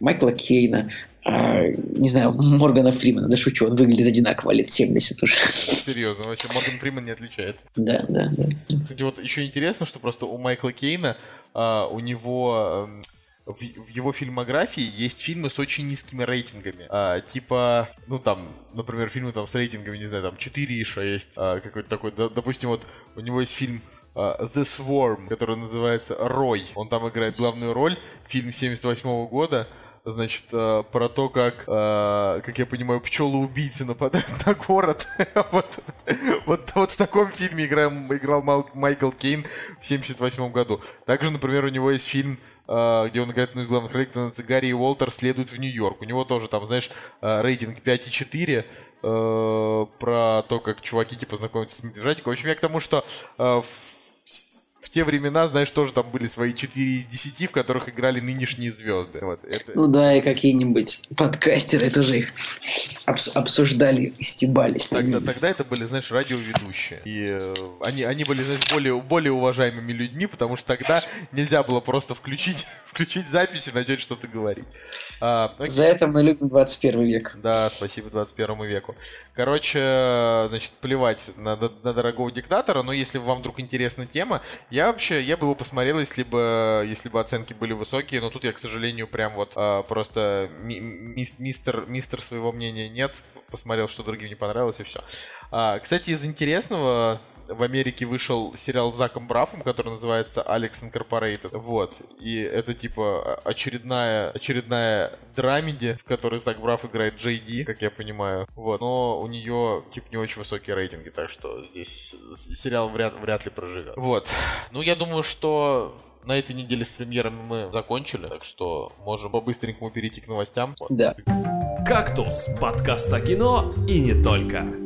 Майкла Кейна, а, не знаю, Моргана Фримена, да шучу, он выглядит одинаково, лет 70 уже. Серьезно, вообще Морган Фриман не отличается. Да, да, да. Кстати, вот еще интересно, что просто у Майкла Кейна, а, у него эм, в, в его фильмографии есть фильмы с очень низкими рейтингами. А, типа, ну там, например, фильмы там с рейтингами, не знаю, там 4,6, а, какой-то такой. Да- допустим, вот у него есть фильм а, The Swarm, который называется Рой. Он там играет главную роль. Фильм 78 года. Значит, э, про то, как, э, как я понимаю, пчелы-убийцы нападают на город. вот, вот, вот в таком фильме играл, играл Майкл Кейн в 78 году. Также, например, у него есть фильм, э, где он играет одну из главных ролей, «Гарри и Уолтер следуют в Нью-Йорк». У него тоже там, знаешь, рейтинг 5,4 э, про то, как чуваки типа знакомятся с медвежатиком. В общем, я к тому, что в те времена, знаешь, тоже там были свои 4 из 10, в которых играли нынешние звезды. Вот, это... Ну да, и какие-нибудь подкастеры тоже их обс- обсуждали стебались. Тогда, тогда это были, знаешь, радиоведущие. И э, они, они были, знаешь, более, более уважаемыми людьми, потому что тогда нельзя было просто включить, включить запись и начать что-то говорить. А, окей. За это мы любим 21 век. Да, спасибо 21 веку. Короче, значит, плевать на- на дорогого диктатора, но если вам вдруг интересна тема, я вообще, я бы его посмотрел, если бы, если бы оценки были высокие, но тут я, к сожалению, прям вот а, просто ми- мис- мистер, мистер своего мнения нет, посмотрел, что другим не понравилось и все. кстати, из интересного, в Америке вышел сериал с Заком Брафом, который называется Alex Incorporated. Вот. И это типа очередная, очередная драмеди, в которой Зак Браф играет Джей Ди, как я понимаю. Вот. Но у нее типа не очень высокие рейтинги, так что здесь сериал вряд, вряд ли проживет. Вот. Ну, я думаю, что на этой неделе с премьерами мы закончили, так что можем по-быстренькому перейти к новостям. Да. «Кактус» — подкаст о кино и не только.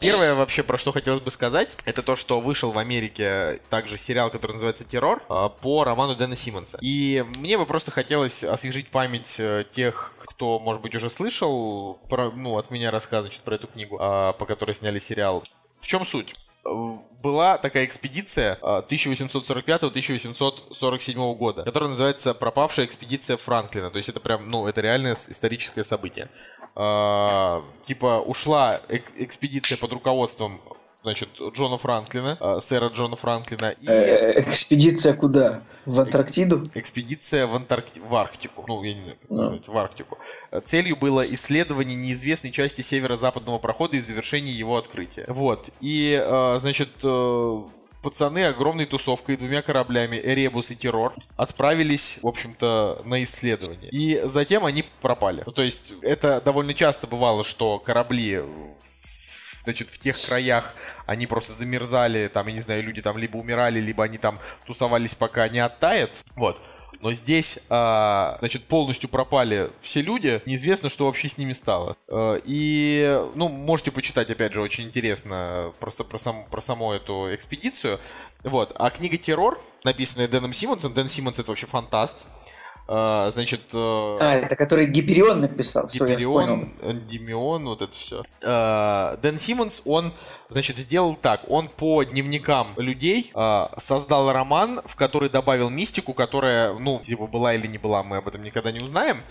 Первое вообще, про что хотелось бы сказать, это то, что вышел в Америке также сериал, который называется «Террор» а, по роману Дэна Симмонса. И мне бы просто хотелось освежить память э, тех, кто, может быть, уже слышал про, ну, от меня рассказ значит, про эту книгу, а, по которой сняли сериал. В чем суть? Э, Была такая экспедиция а, 1845-1847 года, которая называется «Пропавшая экспедиция Франклина». То есть это прям, ну, это реальное историческое событие. А, Типа ушла эк- экспедиция под руководством значит, Джона Франклина, а, сэра Джона Франклина, и Э, Экспедиция куда? В Антарктиду? экспедиция в, Антаркти... в Арктику. Ну, я не знаю, как Ну. назвать, в Арктику. Э, Целью было исследование неизвестной части северо-западного прохода и завершение его открытия. Вот. И, э, значит, э, пацаны огромной тусовкой, двумя кораблями, Эребус и Террор, отправились, в общем-то, на исследование. И затем они пропали. Ну, то есть, это довольно часто бывало, что корабли значит, в тех краях они просто замерзали, там, я не знаю, люди там либо умирали, либо они там тусовались, пока не оттает. Вот. Но здесь, а, значит, полностью пропали все люди, неизвестно, что вообще с ними стало. Э, И, ну, можете почитать, опять же, очень интересно просто про, сам, про саму эту экспедицию. Вот. А книга «Террор», написанная Дэном Симмонсом, Дэн Симмонс — это вообще фантаст. Э, Значит, э, А, это который Гиперион написал. Гиперион, Эндимион, вот это все. Дэн Симмонс, он, значит, сделал так. Он по дневникам людей э, создал роман, в который добавил мистику, которая, ну, типа, была или не была, мы об этом никогда не узнаем.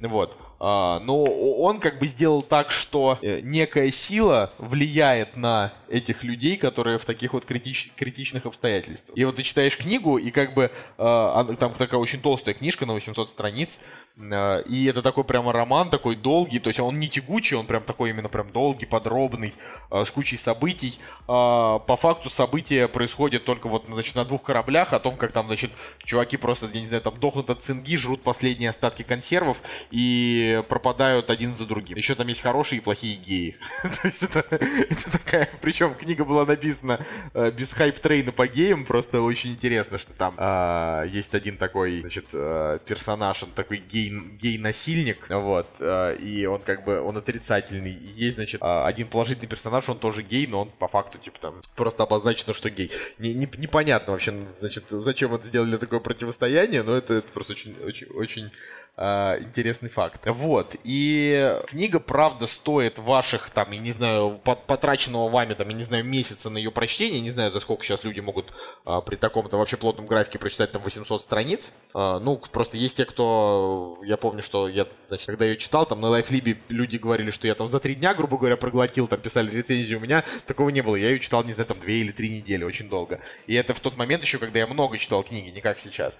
Вот. А, но он как бы сделал так, что э, некая сила влияет на этих людей, которые в таких вот критич- критичных обстоятельствах. И вот ты читаешь книгу, и как бы она- там такая очень толстая книжка на 800 страниц, а, и это такой прямо роман, такой долгий, то есть он не тягучий, он прям такой именно прям долгий, подробный, с кучей событий. А, По факту события происходят только вот значит, на двух кораблях, о том, как там, значит, чуваки просто, я не знаю, там дохнут от цинги, жрут последние остатки консервов и пропадают один за другим. Еще там есть хорошие и плохие геи. То есть это, это такая... Причем книга была написана э, без hype train а по геям, просто очень интересно, что там а, есть один такой, значит, э, персонаж, он такой гей, гей-насильник, вот, э, и он как бы, он отрицательный. И есть, значит, а, один положительный персонаж, он тоже гей, но он по факту, типа, там, просто обозначено, что гей. Не- не- непонятно вообще, значит, зачем это сделали такое противостояние, но это просто очень, очень, очень а, интересный факт. Вот. И книга, правда, стоит ваших, там, я не знаю, по- потраченного вами, там, я не знаю, месяца на ее прочтение. Не знаю, за сколько сейчас люди могут а, при таком-то вообще плотном графике прочитать там 800 страниц. А, ну, просто есть те, кто... Я помню, что я, значит, когда ее читал, там, на лайфлибе люди говорили, что я там за три дня, грубо говоря, проглотил, там, писали рецензию. У меня такого не было. Я ее читал, не знаю, там, две или три недели, очень долго. И это в тот момент еще, когда я много читал книги, не как сейчас.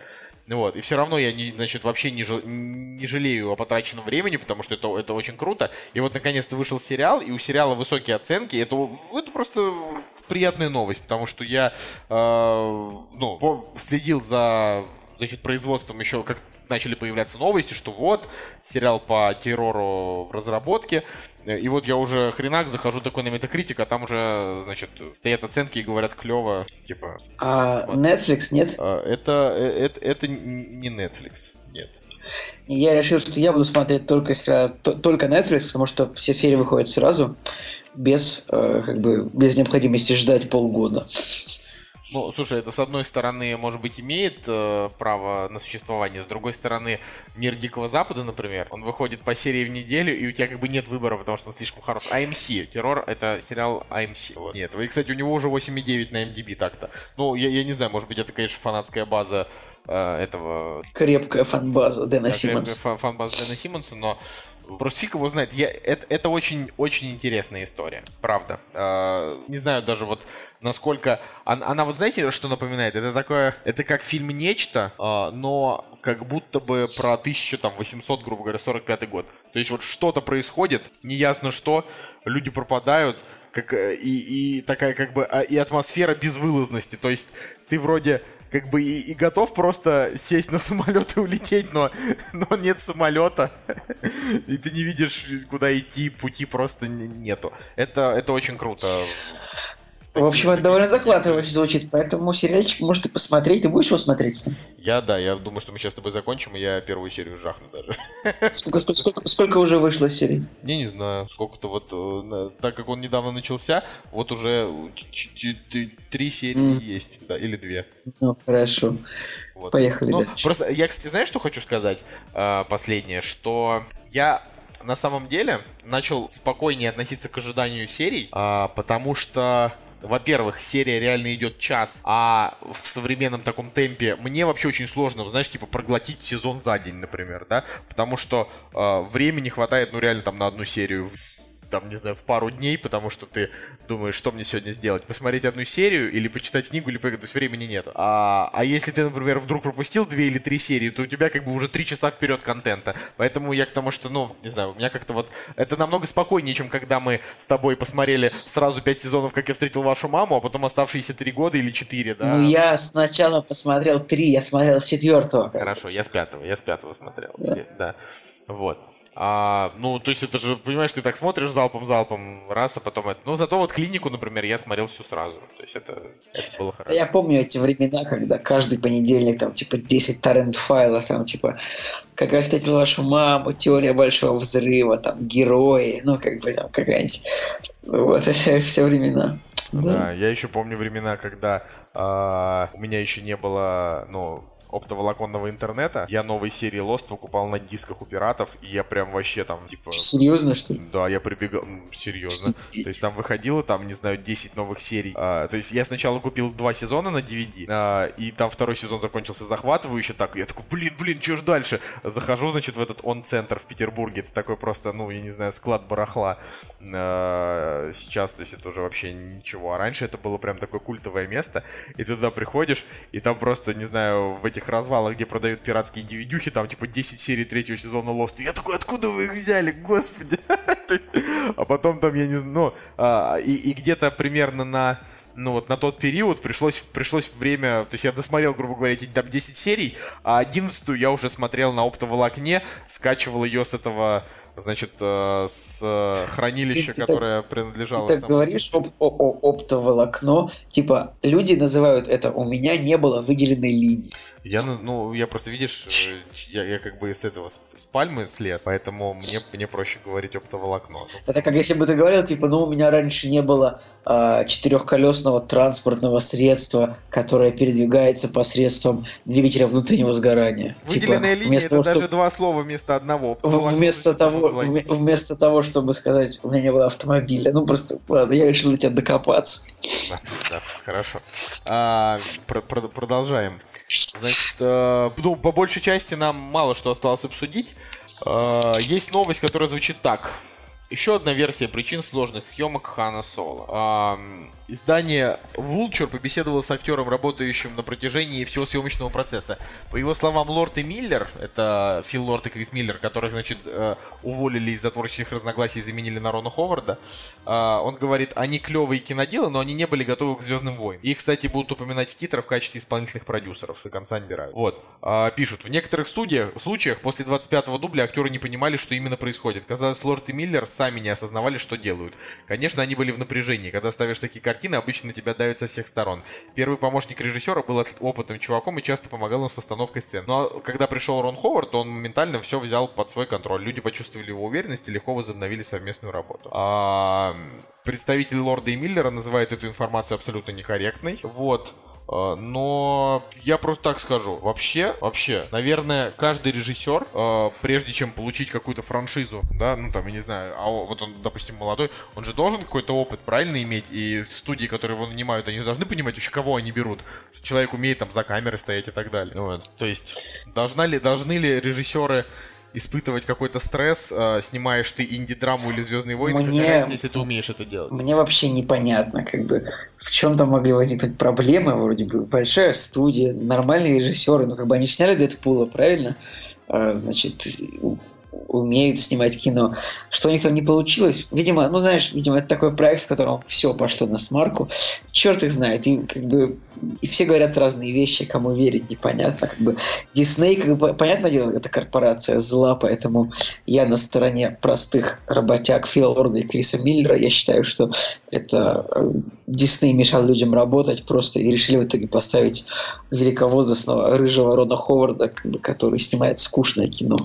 Вот, и все равно я, не, значит, вообще не, жал- не жалею о потраченном времени, потому что это, это очень круто. И вот, наконец-то, вышел сериал, и у сериала высокие оценки. Это, это просто приятная новость, потому что я, э, ну, следил за, значит, производством еще, как начали появляться новости, что вот, сериал по террору в разработке. И вот я уже хренак захожу такой на Метакритик, а там уже, значит, стоят оценки и говорят клево, типа... А смотри. Netflix нет? А, Это, э, это, это н- не Netflix, нет. И я решил, что я буду смотреть только, если- то- только Netflix, потому что все серии выходят сразу, без, э, как бы, без необходимости ждать полгода. Ну, слушай, это с одной стороны, может быть, имеет э, право на существование, с другой стороны, мир Дикого Запада, например, он выходит по серии в неделю, и у тебя как бы нет выбора, потому что он слишком хорош. AMC, террор, это сериал AMC. Вот. Нет, и, кстати, у него уже 8,9 на MDB так-то. Ну, я, я не знаю, может быть, это, конечно, фанатская база э, этого... Крепкая фан-база Дэна да, Симмонса. фан- фан-база Дэна Симмонса, но Просто фиг его знает. Я, это, это очень, очень интересная история. Правда. Э, не знаю даже вот насколько... Она, она вот знаете, что напоминает? Это такое... Это как фильм «Нечто», э, но как будто бы про 1800, грубо говоря, 45 год. То есть вот что-то происходит, неясно что, люди пропадают, как, э, и, и такая как бы... а, И атмосфера безвылазности. То есть ты вроде как бы и, и готов просто сесть на самолет и улететь, но, но нет самолета, и ты не видишь, куда идти, пути просто нету. Это, это очень круто. В общем, это довольно захватывающе звучит, поэтому сериальчик может и посмотреть. Ты будешь его смотреть? Я, да, я думаю, что мы сейчас с тобой закончим, и я первую серию жахну даже. Сколько, сколько, сколько, сколько уже вышло серий? Я не знаю, сколько-то вот, э, так как он недавно начался, вот уже три серии Мгм. есть, да, или две. Ну, хорошо. Вот. Поехали Ну, дальше. просто я, кстати, знаешь, что хочу сказать? А, последнее, что я на самом деле начал спокойнее относиться к ожиданию серий, а, потому что во-первых, серия реально идет час, а в современном таком темпе мне вообще очень сложно, знаешь, типа проглотить сезон за день, например, да, потому что э, времени хватает, ну реально там на одну серию там, не знаю, в пару дней, потому что ты думаешь, что мне сегодня сделать, посмотреть одну серию или почитать книгу, или поиграть, то есть времени нет. А, а если ты, например, вдруг пропустил две или три серии, то у тебя как бы уже три часа вперед контента. Поэтому я к тому, что, ну, не знаю, у меня как-то вот это намного спокойнее, чем когда мы с тобой посмотрели сразу пять сезонов, как я встретил вашу маму, а потом оставшиеся три года или четыре, да? Ну, я сначала посмотрел три, я смотрел с четвертого. Хорошо, я с пятого, я с пятого смотрел. Да. Да. Вот. А, ну, то есть это же, понимаешь, ты так смотришь залпом-залпом, раз, а потом это. Ну, зато вот клинику, например, я смотрел всю сразу. То есть это, это было хорошо. Я помню эти времена, когда каждый понедельник там типа 10 торрент-файлов, там типа «Как я встретил вашу маму», «Теория большого взрыва», там «Герои», ну как бы там какая-нибудь. Вот, это все времена. Да, я еще помню времена, когда а, у меня еще не было, ну, оптоволоконного интернета. Я новые серии Lost покупал на дисках у пиратов, и я прям вообще там, типа... Серьезно, что ли? Да, я прибегал, серьезно. То есть там выходило, там, не знаю, 10 новых серий. А, то есть я сначала купил два сезона на DVD, а, и там второй сезон закончился захватывающе так. Я такой, блин, блин, что ж дальше? Захожу, значит, в этот он-центр в Петербурге. Это такой просто, ну, я не знаю, склад барахла. А, сейчас, то есть это уже вообще ничего. А раньше это было прям такое культовое место. И ты туда приходишь, и там просто, не знаю, в этих развалах, где продают пиратские DVD, там типа 10 серий третьего сезона Lost. И я такой, откуда вы их взяли, господи? А потом там, я не знаю, ну, а, и где-то примерно на ну вот на тот период пришлось, пришлось время, то есть я досмотрел, грубо говоря, эти там 10 серий, а 11 я уже смотрел на оптоволокне, скачивал ее с этого, значит, э, с э, хранилища, Ты- ты которое принадлежало Ты так самому- говоришь об, о, о- оптоволокно, типа люди называют это «у меня не было выделенной линии». Я, ну, я просто, видишь, э, я, я как бы с этого, с, пальмы слез, поэтому мне, мне проще говорить оптоволокно. Это как если бы ты говорил, типа, ну, у меня раньше не было а, четырехколесного транспортного средства, которое передвигается посредством двигателя внутреннего сгорания. Выделенная Типа, линия это того, даже чтоб- два слова вместо одного. Вместо всегда того, вместо того, чтобы сказать, у меня не было автомобиля. Ну, просто, ладно, я решил тебя докопаться. Да, да, хорошо. А, про- про- продолжаем. Значит, э, ну, по большей части нам мало что осталось обсудить. Э, есть новость, которая звучит так. Еще одна версия причин сложных съемок Хана Соло. Ам, издание Vulture побеседовало с актером, работающим на протяжении всего съемочного процесса. По его словам, Лорд и Миллер, это Фил Лорд и Крис Миллер, которых, значит, э, уволили из-за творческих разногласий и заменили на Рона Ховарда, а, он говорит, они клевые киноделы, но они не были готовы к Звездным войнам. Их, кстати, будут упоминать в титрах в качестве исполнительных продюсеров. До конца набирают. Вот. А, пишут, в некоторых студиях, случаях после 25-го дубля актеры не понимали, что именно происходит. Казалось, Лорд и Миллер сами не осознавали, что делают. Конечно, они были в напряжении. Когда ставишь такие картины, обычно тебя давят со всех сторон. Первый помощник режиссера был опытным чуваком и часто помогал им с постановкой сцен. Но когда пришел Рон Ховард, он моментально все взял под свой контроль. Люди почувствовали его уверенность и легко возобновили совместную работу. А, представитель Лорда и Миллера называет эту информацию абсолютно некорректной. Вот. А, Но я просто так скажу. Вообще, вообще, наверное, каждый режиссер, а, прежде чем получить какую-то франшизу, да, ну там, я не знаю, а вот он, допустим, молодой, он же должен какой-то опыт правильно иметь, и студии, которые его нанимают, они должны понимать вообще, кого они берут. Что человек умеет там за камерой стоять и так далее. Вот. То есть, должна ли, должны ли режиссеры испытывать какой-то стресс, а, снимаешь ты инди-драму или Звездные войны, Мне- какая разница, если ты умеешь это делать. Мне вообще непонятно, как бы, в чем там могли возникнуть проблемы, вроде бы, большая студия, нормальные режиссеры, ну, как бы они сняли Дэдпула, правильно? А, значит, умеют снимать кино. Что у них там не получилось? Видимо, ну, знаешь, видимо, это такой проект, в котором все пошло на смарку. Черт их знает. И, как бы, и все говорят разные вещи, кому верить непонятно. Как бы, Дисней, как бы, понятное дело, это корпорация зла, поэтому я на стороне простых работяг Фила Лорда и Криса Миллера. Я считаю, что это э, Дисней мешал людям работать просто и решили в итоге поставить великовозрастного рыжего Рона Ховарда, как бы, который снимает скучное кино.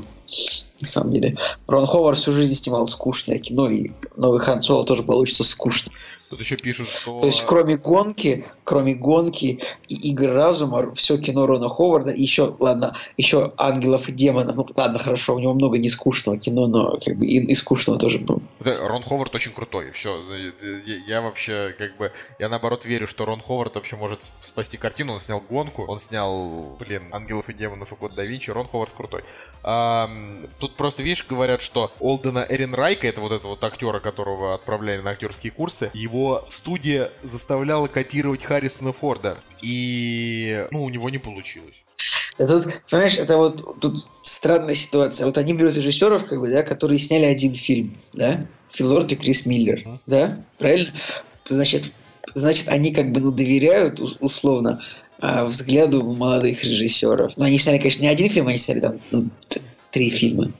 На самом деле. Рон Ховард всю жизнь снимал скучное кино, и новый Хан Соло тоже получится скучно. Тут еще пишут, что... То есть, кроме гонки, кроме гонки и игры разума, все кино Рона Ховарда, еще, ладно, еще ангелов и демонов. Ну, ладно, хорошо, у него много нескучного кино, но как бы и, и скучного тоже было. Да, Рон Ховард очень крутой, все. Я, я вообще, как бы, я наоборот верю, что Рон Ховард вообще может спасти картину. Он снял гонку, он снял, блин, Ангелов и демонов и Код да Винчи. Рон Ховард крутой. Ам, тут просто, видишь, говорят, что Олдена Эренрайка, это вот этого вот актера, которого отправляли на актерские курсы, его студия заставляла копировать Харрисона Форда. И, ну, у него не получилось. Да тут, понимаешь, это вот тут странная ситуация. Вот они берут режиссеров, как бы, да, которые сняли один фильм, да, Фил Лорд и Крис Миллер, Мгм. да, правильно? Значит, значит, они как бы, ну, доверяют, ус- условно, а, взгляду молодых режиссеров. Ну, они сняли, конечно, не один фильм, они сняли там ну, три фильма.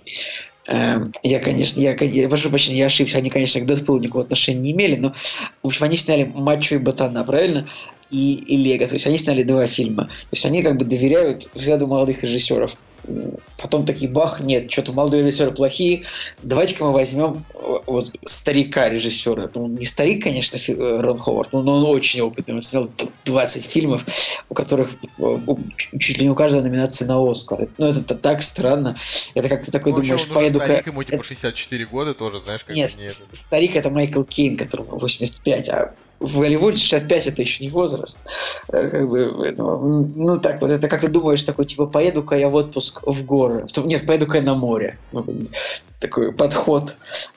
Эм, Я, конечно, я, я прошу прощения, я ошибся. Они, конечно, к Дэдпулу никакого отношения не имели, но, в общем, они сняли «Мачо и Ботана», правильно? И, и «Лего». То есть они сняли два фильма. То есть они как бы доверяют взгляду молодых режиссеров. Потом такие, бах, нет, что-то молодые режиссеры плохие. Давайте-ка мы возьмем э, вот старика режиссера. Ну, не старик, конечно, э, Рон Ховард, но он очень опытный. Он снял т- 20 фильмов, у которых э, чуть ли не у каждого номинация на Оскар. Ну, это так странно. Это как ты такой Ну, думаешь, поеду-ка... старик, ему типа 64 года тоже, знаешь, как Нет, старик это Майкл Кейн, которому 85, а в Голливуде 65 это еще не возраст. Как бы, это, ну так вот, это как ты думаешь, такой, типа, поеду-ка я в отпуск в горы. В том- Нет, поеду-ка я на море. Такой подход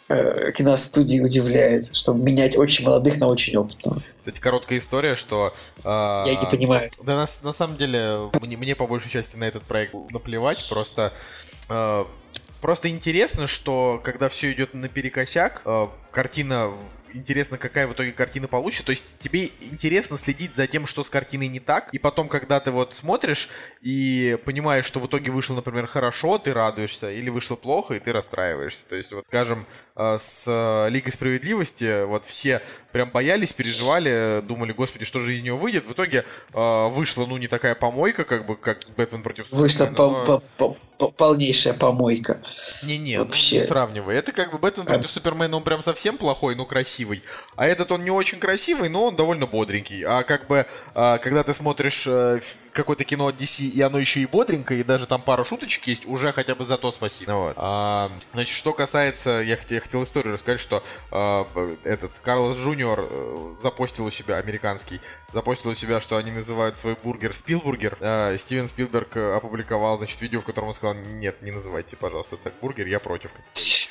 э, киностудии удивляет, чтобы менять очень молодых на очень опытных. Кстати, короткая история, что... а, Я не понимаю. Да, на, на самом деле, мне, мне по большей части на этот проект наплевать, просто... э, просто интересно, что когда все идет наперекосяк, э, картина интересно, какая в итоге картина получится. То есть тебе интересно следить за тем, что с картиной не так. И потом, когда ты вот смотришь и понимаешь, что в итоге вышло, например, хорошо, ты радуешься, или вышло плохо, и ты расстраиваешься. То есть, вот, скажем, э, с э, Лигой Справедливости вот все прям боялись, переживали, думали, господи, что же из нее выйдет. В итоге э, вышла, ну, не такая помойка, как бы, как Бэтмен против Вышла Супермена, по- но- по- по- по- полнейшая помойка. не-не, ну, Вообще. не сравнивай. Это как бы Бэтмен против Супермена, он прям совсем плохой, но красивый. А этот он не очень красивый, но он довольно бодренький. А как бы, а, когда ты смотришь э, какое-то кино от DC, и оно еще и бодренькое, и даже там пару шуточек есть, уже хотя бы за то спасибо. Ну вот. А, значит, что касается, я хотел, я хотел историю рассказать, что а, этот Карлос Джуниор э, запостил у себя, американский, запостил у себя, что они называют свой бургер Спилбургер. А, Стивен Спилберг опубликовал, значит, видео, в котором он сказал, нет, не называйте, пожалуйста, так бургер, я против.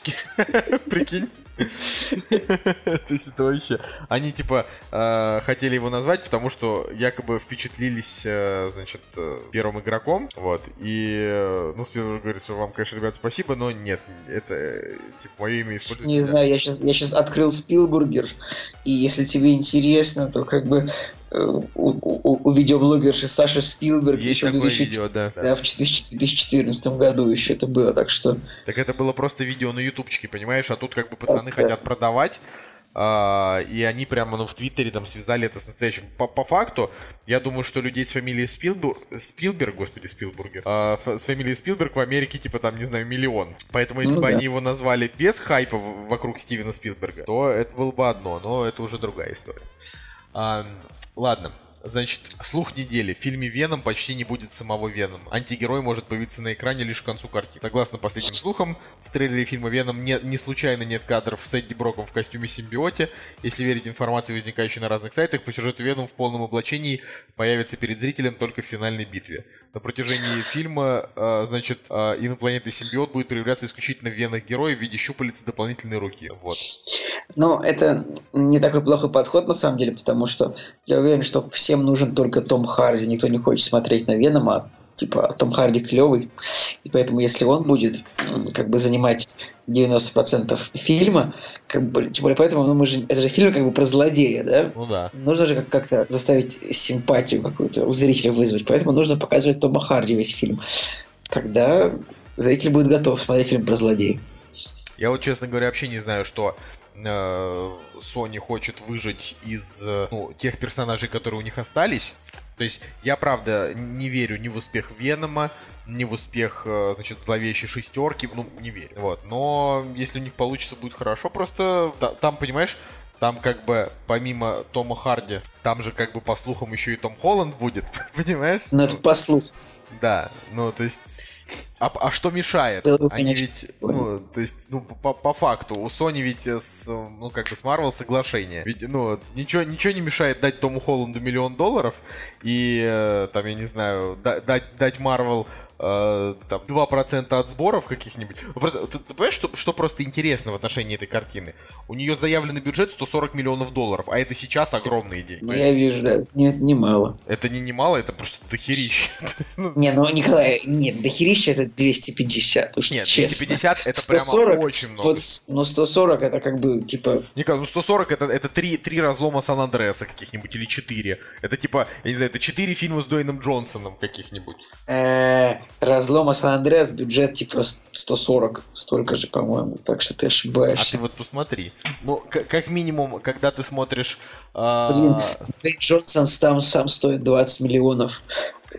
Прикинь. То есть это вообще... Они, типа, э, хотели его назвать, потому что якобы впечатлились, э, значит, э, первым игроком, вот, и, ну, Спилберг говорит, что вам, конечно, ребят, спасибо, но нет, это, типа, мое имя используется. Не знаю, я сейчас, я сейчас открыл Спилбургер, и если тебе интересно, то как бы у, у- у видеоблогерши Саши Спилберг Есть еще в такое 2000 видео, да. Да, в 2014 году еще это было, так что... Так это было просто видео на ютубчике, понимаешь? А тут как бы пацаны Да. хотят продавать. А, и они прямо ну, в Твиттере там связали это с настоящим. По, по факту, я думаю, что людей с фамилией Спилбур... Спилберг, господи, Спилбургер, ф- с фамилией Спилберг в Америке, типа, там, не знаю, миллион. Поэтому, если Ну бы да. они его назвали без хайпа вокруг Стивена Спилберга, то это было бы одно, но это уже другая история. А, ладно. Значит, слух недели. В фильме «Веном» почти не будет самого Венома. Антигерой может появиться на экране лишь к концу картины. Согласно последним слухам, в трейлере фильма «Веном» не, не случайно нет кадров с Эдди Броком в костюме симбиоте. Если верить информации, возникающей на разных сайтах, по сюжету «Веном» в полном облачении появится перед зрителем только в финальной битве. На протяжении фильма, э, значит, э, инопланетный симбиот будет проявляться исключительно в венах героя в виде щупалец и дополнительной руки. Вот. Ну, это не такой плохой подход, на самом деле, потому что я уверен, что всем нужен только Том Харди. Никто не хочет смотреть на Венома, типа Том Харди клевый. И поэтому, если он будет как бы занимать 90% фильма, как бы, тем более поэтому, ну, мы же, это же фильм как бы про злодея, да? Ну да. Нужно же как- как-то заставить симпатию какую-то у зрителя вызвать. Поэтому нужно показывать Тома Харди весь фильм. Тогда зритель будет готов смотреть фильм про злодея. Я вот, честно говоря, вообще не знаю, что Sony хочет выжить из э, ну, тех персонажей, которые у них остались. То есть я, правда, не верю ни в успех Венома, ни в успех, э, значит, зловещей шестерки, ну, не верю. Вот. Но если у них получится, будет хорошо. Просто та- там, понимаешь, там как бы помимо Тома Харди, там же как бы по слухам еще и Том Холланд будет, понимаешь? Но это по слуху. Да, ну то есть, а, а что мешает? Было бы, Они конечно, ведь, ну, то есть, ну, по, по факту, у Sony ведь с, ну, как бы с Marvel соглашение. Ведь, ну, ничего, ничего не мешает дать Тому Холланду миллион долларов и, э, там, я не знаю, да- дать, дать Marvel э, там, 2% от сборов каких-нибудь. Ну, просто- ты, ты понимаешь, что, что просто интересно в отношении этой картины? У нее заявленный бюджет 140 миллионов долларов, а это сейчас огромные деньги. Ну, я вижу, да, нет, немало. Это не немало, это просто дохерища. Не, ну, Николай, нет, дохерища это 250. уж Нет, честно. 250 это прямо 140, очень много. Вот, ну, 140 это как бы, типа, Николай, ну 140 это, это три, три разлома Сан Андреаса каких-нибудь или четыре. Это типа, я не знаю, это четыре фильма с Дуэйном Джонсоном каких-нибудь. э, разлома Сан-Андреас, бюджет типа 140, столько же, по-моему. Так что ты А ошибаешься. ты вот посмотри. Ну, как минимум, когда ты смотришь... а, Блин, Дуэйн Джонсон там сам стоит 20 миллионов.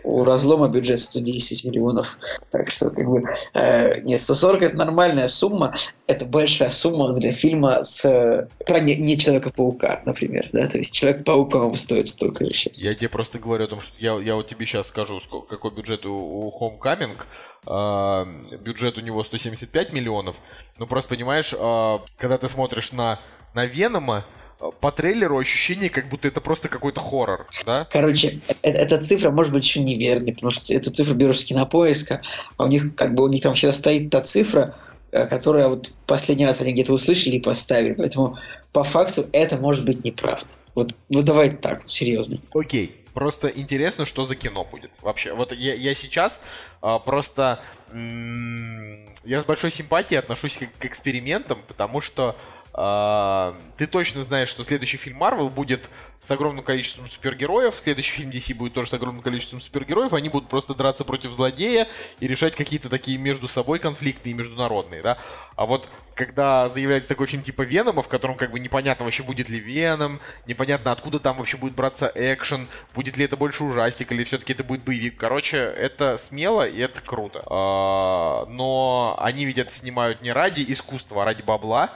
У разлома бюджет 110 миллионов. Так что, как бы, э, нет, 140 это нормальная сумма. Это большая сумма для фильма с э, про не, не Человека-паука, например. Да? То есть Человек-паук, по-моему, стоит столько же сейчас. Я тебе просто говорю о том, что я, я вот тебе сейчас скажу, сколько, какой бюджет у, у Homecoming. А, бюджет у него 175 миллионов. Ну, просто понимаешь, а, когда ты смотришь на, на Венома, по трейлеру ощущение, как будто это просто какой-то хоррор, да? Короче, э- эта цифра может быть еще неверной, потому что эту цифру берешь с кинопоиска, а у них как бы у них там всегда стоит та цифра, э, которая вот последний раз они где-то услышали и поставили. Поэтому по факту это может быть неправда. Вот, ну давай так, серьезно. Окей. Просто интересно, что за кино будет. Вообще, вот я, я сейчас а, просто... м, я с большой симпатией отношусь к, к экспериментам, потому что ты точно знаешь, что следующий фильм Marvel будет с огромным количеством супергероев, следующий фильм DC будет тоже с огромным количеством супергероев, они будут просто драться против злодея и решать какие-то такие между собой конфликты и международные, да. А вот когда заявляется такой фильм типа Венома, в котором как бы непонятно вообще будет ли Веном, непонятно откуда там вообще будет браться экшен, будет ли это больше ужастик или все-таки это будет боевик. Короче, это смело и это круто. А, но они ведь это снимают не ради искусства, а ради бабла.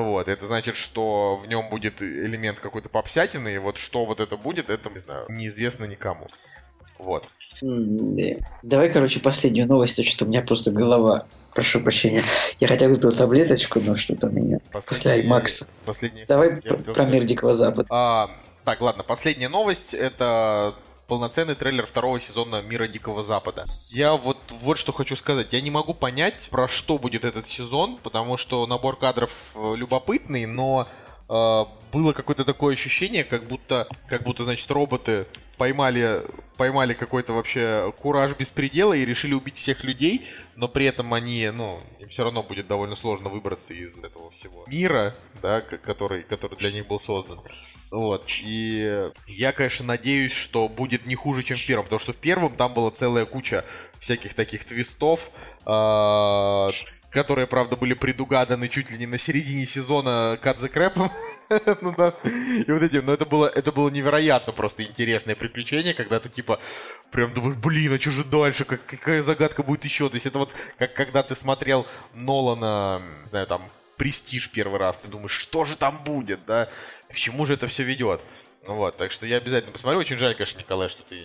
Вот, это значит, что в нем будет элемент какой-то попсятины, и вот что вот это будет, это, не знаю, неизвестно никому. Вот. Давай, короче, последнюю новость, то что у меня просто голова. Прошу прощения. Я хотя выпил таблеточку, но что-то у меня после Аймакса. Последняя Давай про, про мир Дикого Запада. А, так, ладно, последняя новость это полноценный трейлер второго сезона Мира Дикого Запада. Я вот вот что хочу сказать. Я не могу понять, про что будет этот сезон, потому что набор кадров э, любопытный, но э, было какое-то такое ощущение, как будто, как будто, значит, роботы поймали, поймали какой-то вообще кураж беспредела и решили убить всех людей, но при этом они, ну, им все равно будет довольно сложно выбраться из этого всего мира, да, который, который для них был создан. Вот, и я, конечно, надеюсь, что будет не хуже, чем в первом, потому что в первом там была целая куча всяких таких твистов, а, которые, правда, были предугаданы чуть ли не на середине сезона the Crap. Ну да. И вот этим, но это было, это было невероятно просто интересное приключение, когда ты типа прям думаешь, блин, а что же дальше, как, какая загадка будет еще? То есть это вот как когда ты смотрел Нолана, не знаю, там престиж первый раз, ты думаешь, что же там будет, да, к чему же это все ведет. Ну вот, так что я обязательно посмотрю. Очень жаль, конечно, Николай, что ты.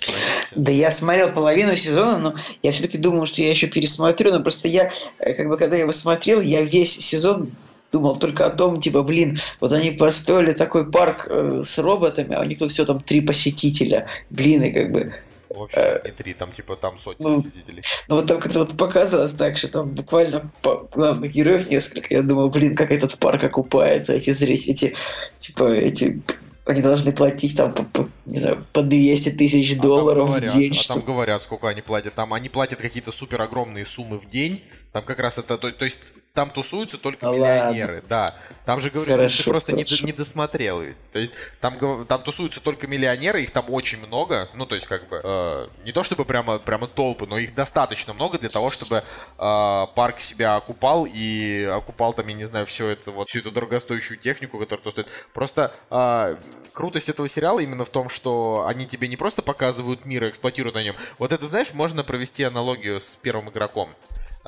Да я смотрел половину сезона, но я все-таки думал, что я еще пересмотрю, но просто я, э, как бы, когда я его смотрел, я весь сезон думал только о том, типа, блин, вот они построили такой парк э, с роботами, а у них тут все там три посетителя, блин, и как бы, Вообще, не три, там типа там сотни ну, посетителей. ну вот там как-то вот показывалось так, что там буквально главных героев несколько, я думал, блин, как этот парк окупается, эти зрители, эти, типа, эти они должны платить там, по, по- не знаю, по 200 тысяч А долларов говорят, в день. а что- там говорят, сколько они платят. Там они платят какие-то супер огромные суммы в день. Там как раз это, то, то есть там тусуются только Да миллионеры, да. Там же говорят, Хорошо, ты просто не, хорошо. не досмотрел. То есть там, там тусуются только миллионеры, их там очень много. Ну, то есть как бы э, не то чтобы прямо, прямо толпы, но их достаточно много для того, чтобы э, парк себя окупал и окупал там, я не знаю, все это вот, всю эту дорогостоящую технику, которая то стоит. Просто э, крутость этого сериала именно в том, что они тебе не просто показывают мир и эксплуатируют на нем. Вот это, знаешь, можно провести аналогию с первым игроком.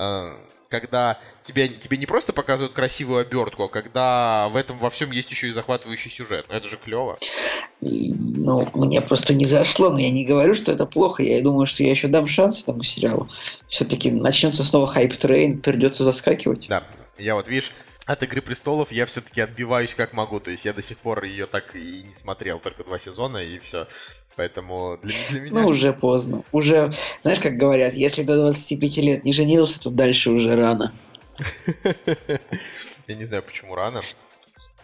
Э, Когда тебе, тебе не просто показывают красивую обертку, а когда в этом во всем есть еще и захватывающий сюжет. Ну, Это же клево. Ну, мне просто не зашло, но я не говорю, что это плохо. Я думаю, что я еще дам шанс этому сериалу. Все-таки начнется снова hype train, придется заскакивать. Да, я вот, видишь, от «Игры престолов» я все-таки отбиваюсь как могу. То есть я до сих пор ее так и не смотрел, только два сезона и все. Поэтому для, для меня... Ну, уже поздно. Уже, знаешь, как говорят, если до 25 лет не женился, то дальше уже рано. Я не знаю, почему рано.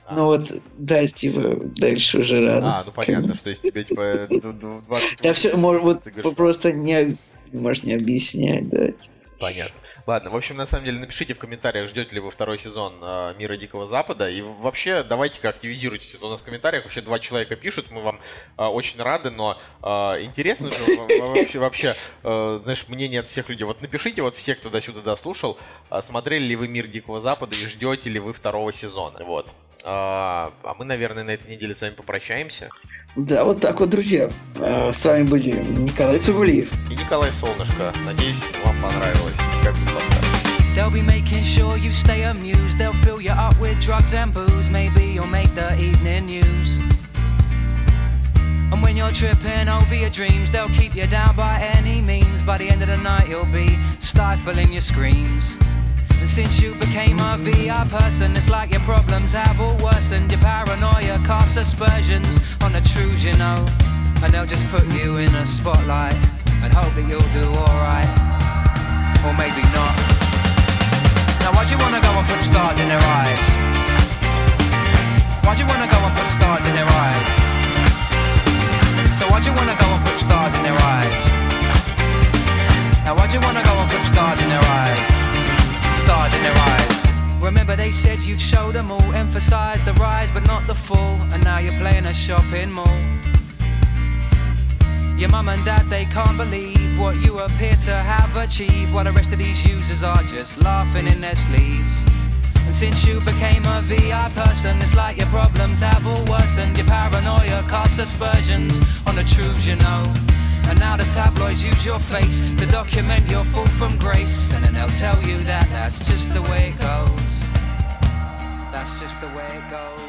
А. Ну вот, да, типа, дальше уже рано. А, ну понятно, что если тебе типа д- д- 20... Да все, может, вот просто не, может, не объяснять, да. типа. Понятно. Ладно, в общем, на самом деле, напишите в комментариях, ждете ли вы второй сезон э, Мира Дикого Запада. И вообще, давайте-ка активизируйтесь. Это у нас в комментариях вообще два человека пишут, мы вам э, очень рады, но э, интересно же вообще, вообще э, знаешь, мнение от всех людей. Вот напишите, вот все, кто до сюда дослушал, э, смотрели ли вы Мир Дикого Запада и ждете ли вы второго сезона. Вот. А а мы, наверное, на этой неделе с вами попрощаемся. Да, вот так вот, друзья. А, С вами были Николай Цугулиев. И Николай Солнышко. Надеюсь, вам понравилось. Как без подкаста. They'll be making sure you stay amused. They'll fill you up with drugs and booze. Maybe you'll make the evening news. And when you're tripping over your dreams, they'll keep you down by any means. By the end of the night, you'll be stifling your screams. And since you became a VI person, it's like your problems have all worsened. Your paranoia casts aspersions on the truths you know. And they'll just put you in a spotlight and hope that you'll do alright. Or maybe not. Now, why'd you wanna go and put stars in their eyes? Why'd you wanna go and put stars in their eyes? So, why'd you wanna go and put stars in their eyes? Now, why'd you wanna go and put stars in their eyes? Stars in their eyes. Remember, they said you'd show them all, emphasize the rise but not the fall, and now you're playing a shopping mall. Your mum and dad, they can't believe what you appear to have achieved, while the rest of these users are just laughing in their sleeves. And since you became a VI person, it's like your problems have all worsened. Your paranoia casts aspersions on the truths you know. And now the tabloids use your face to document your fall from grace. And then they'll tell you that that's just the way it goes. That's just the way it goes.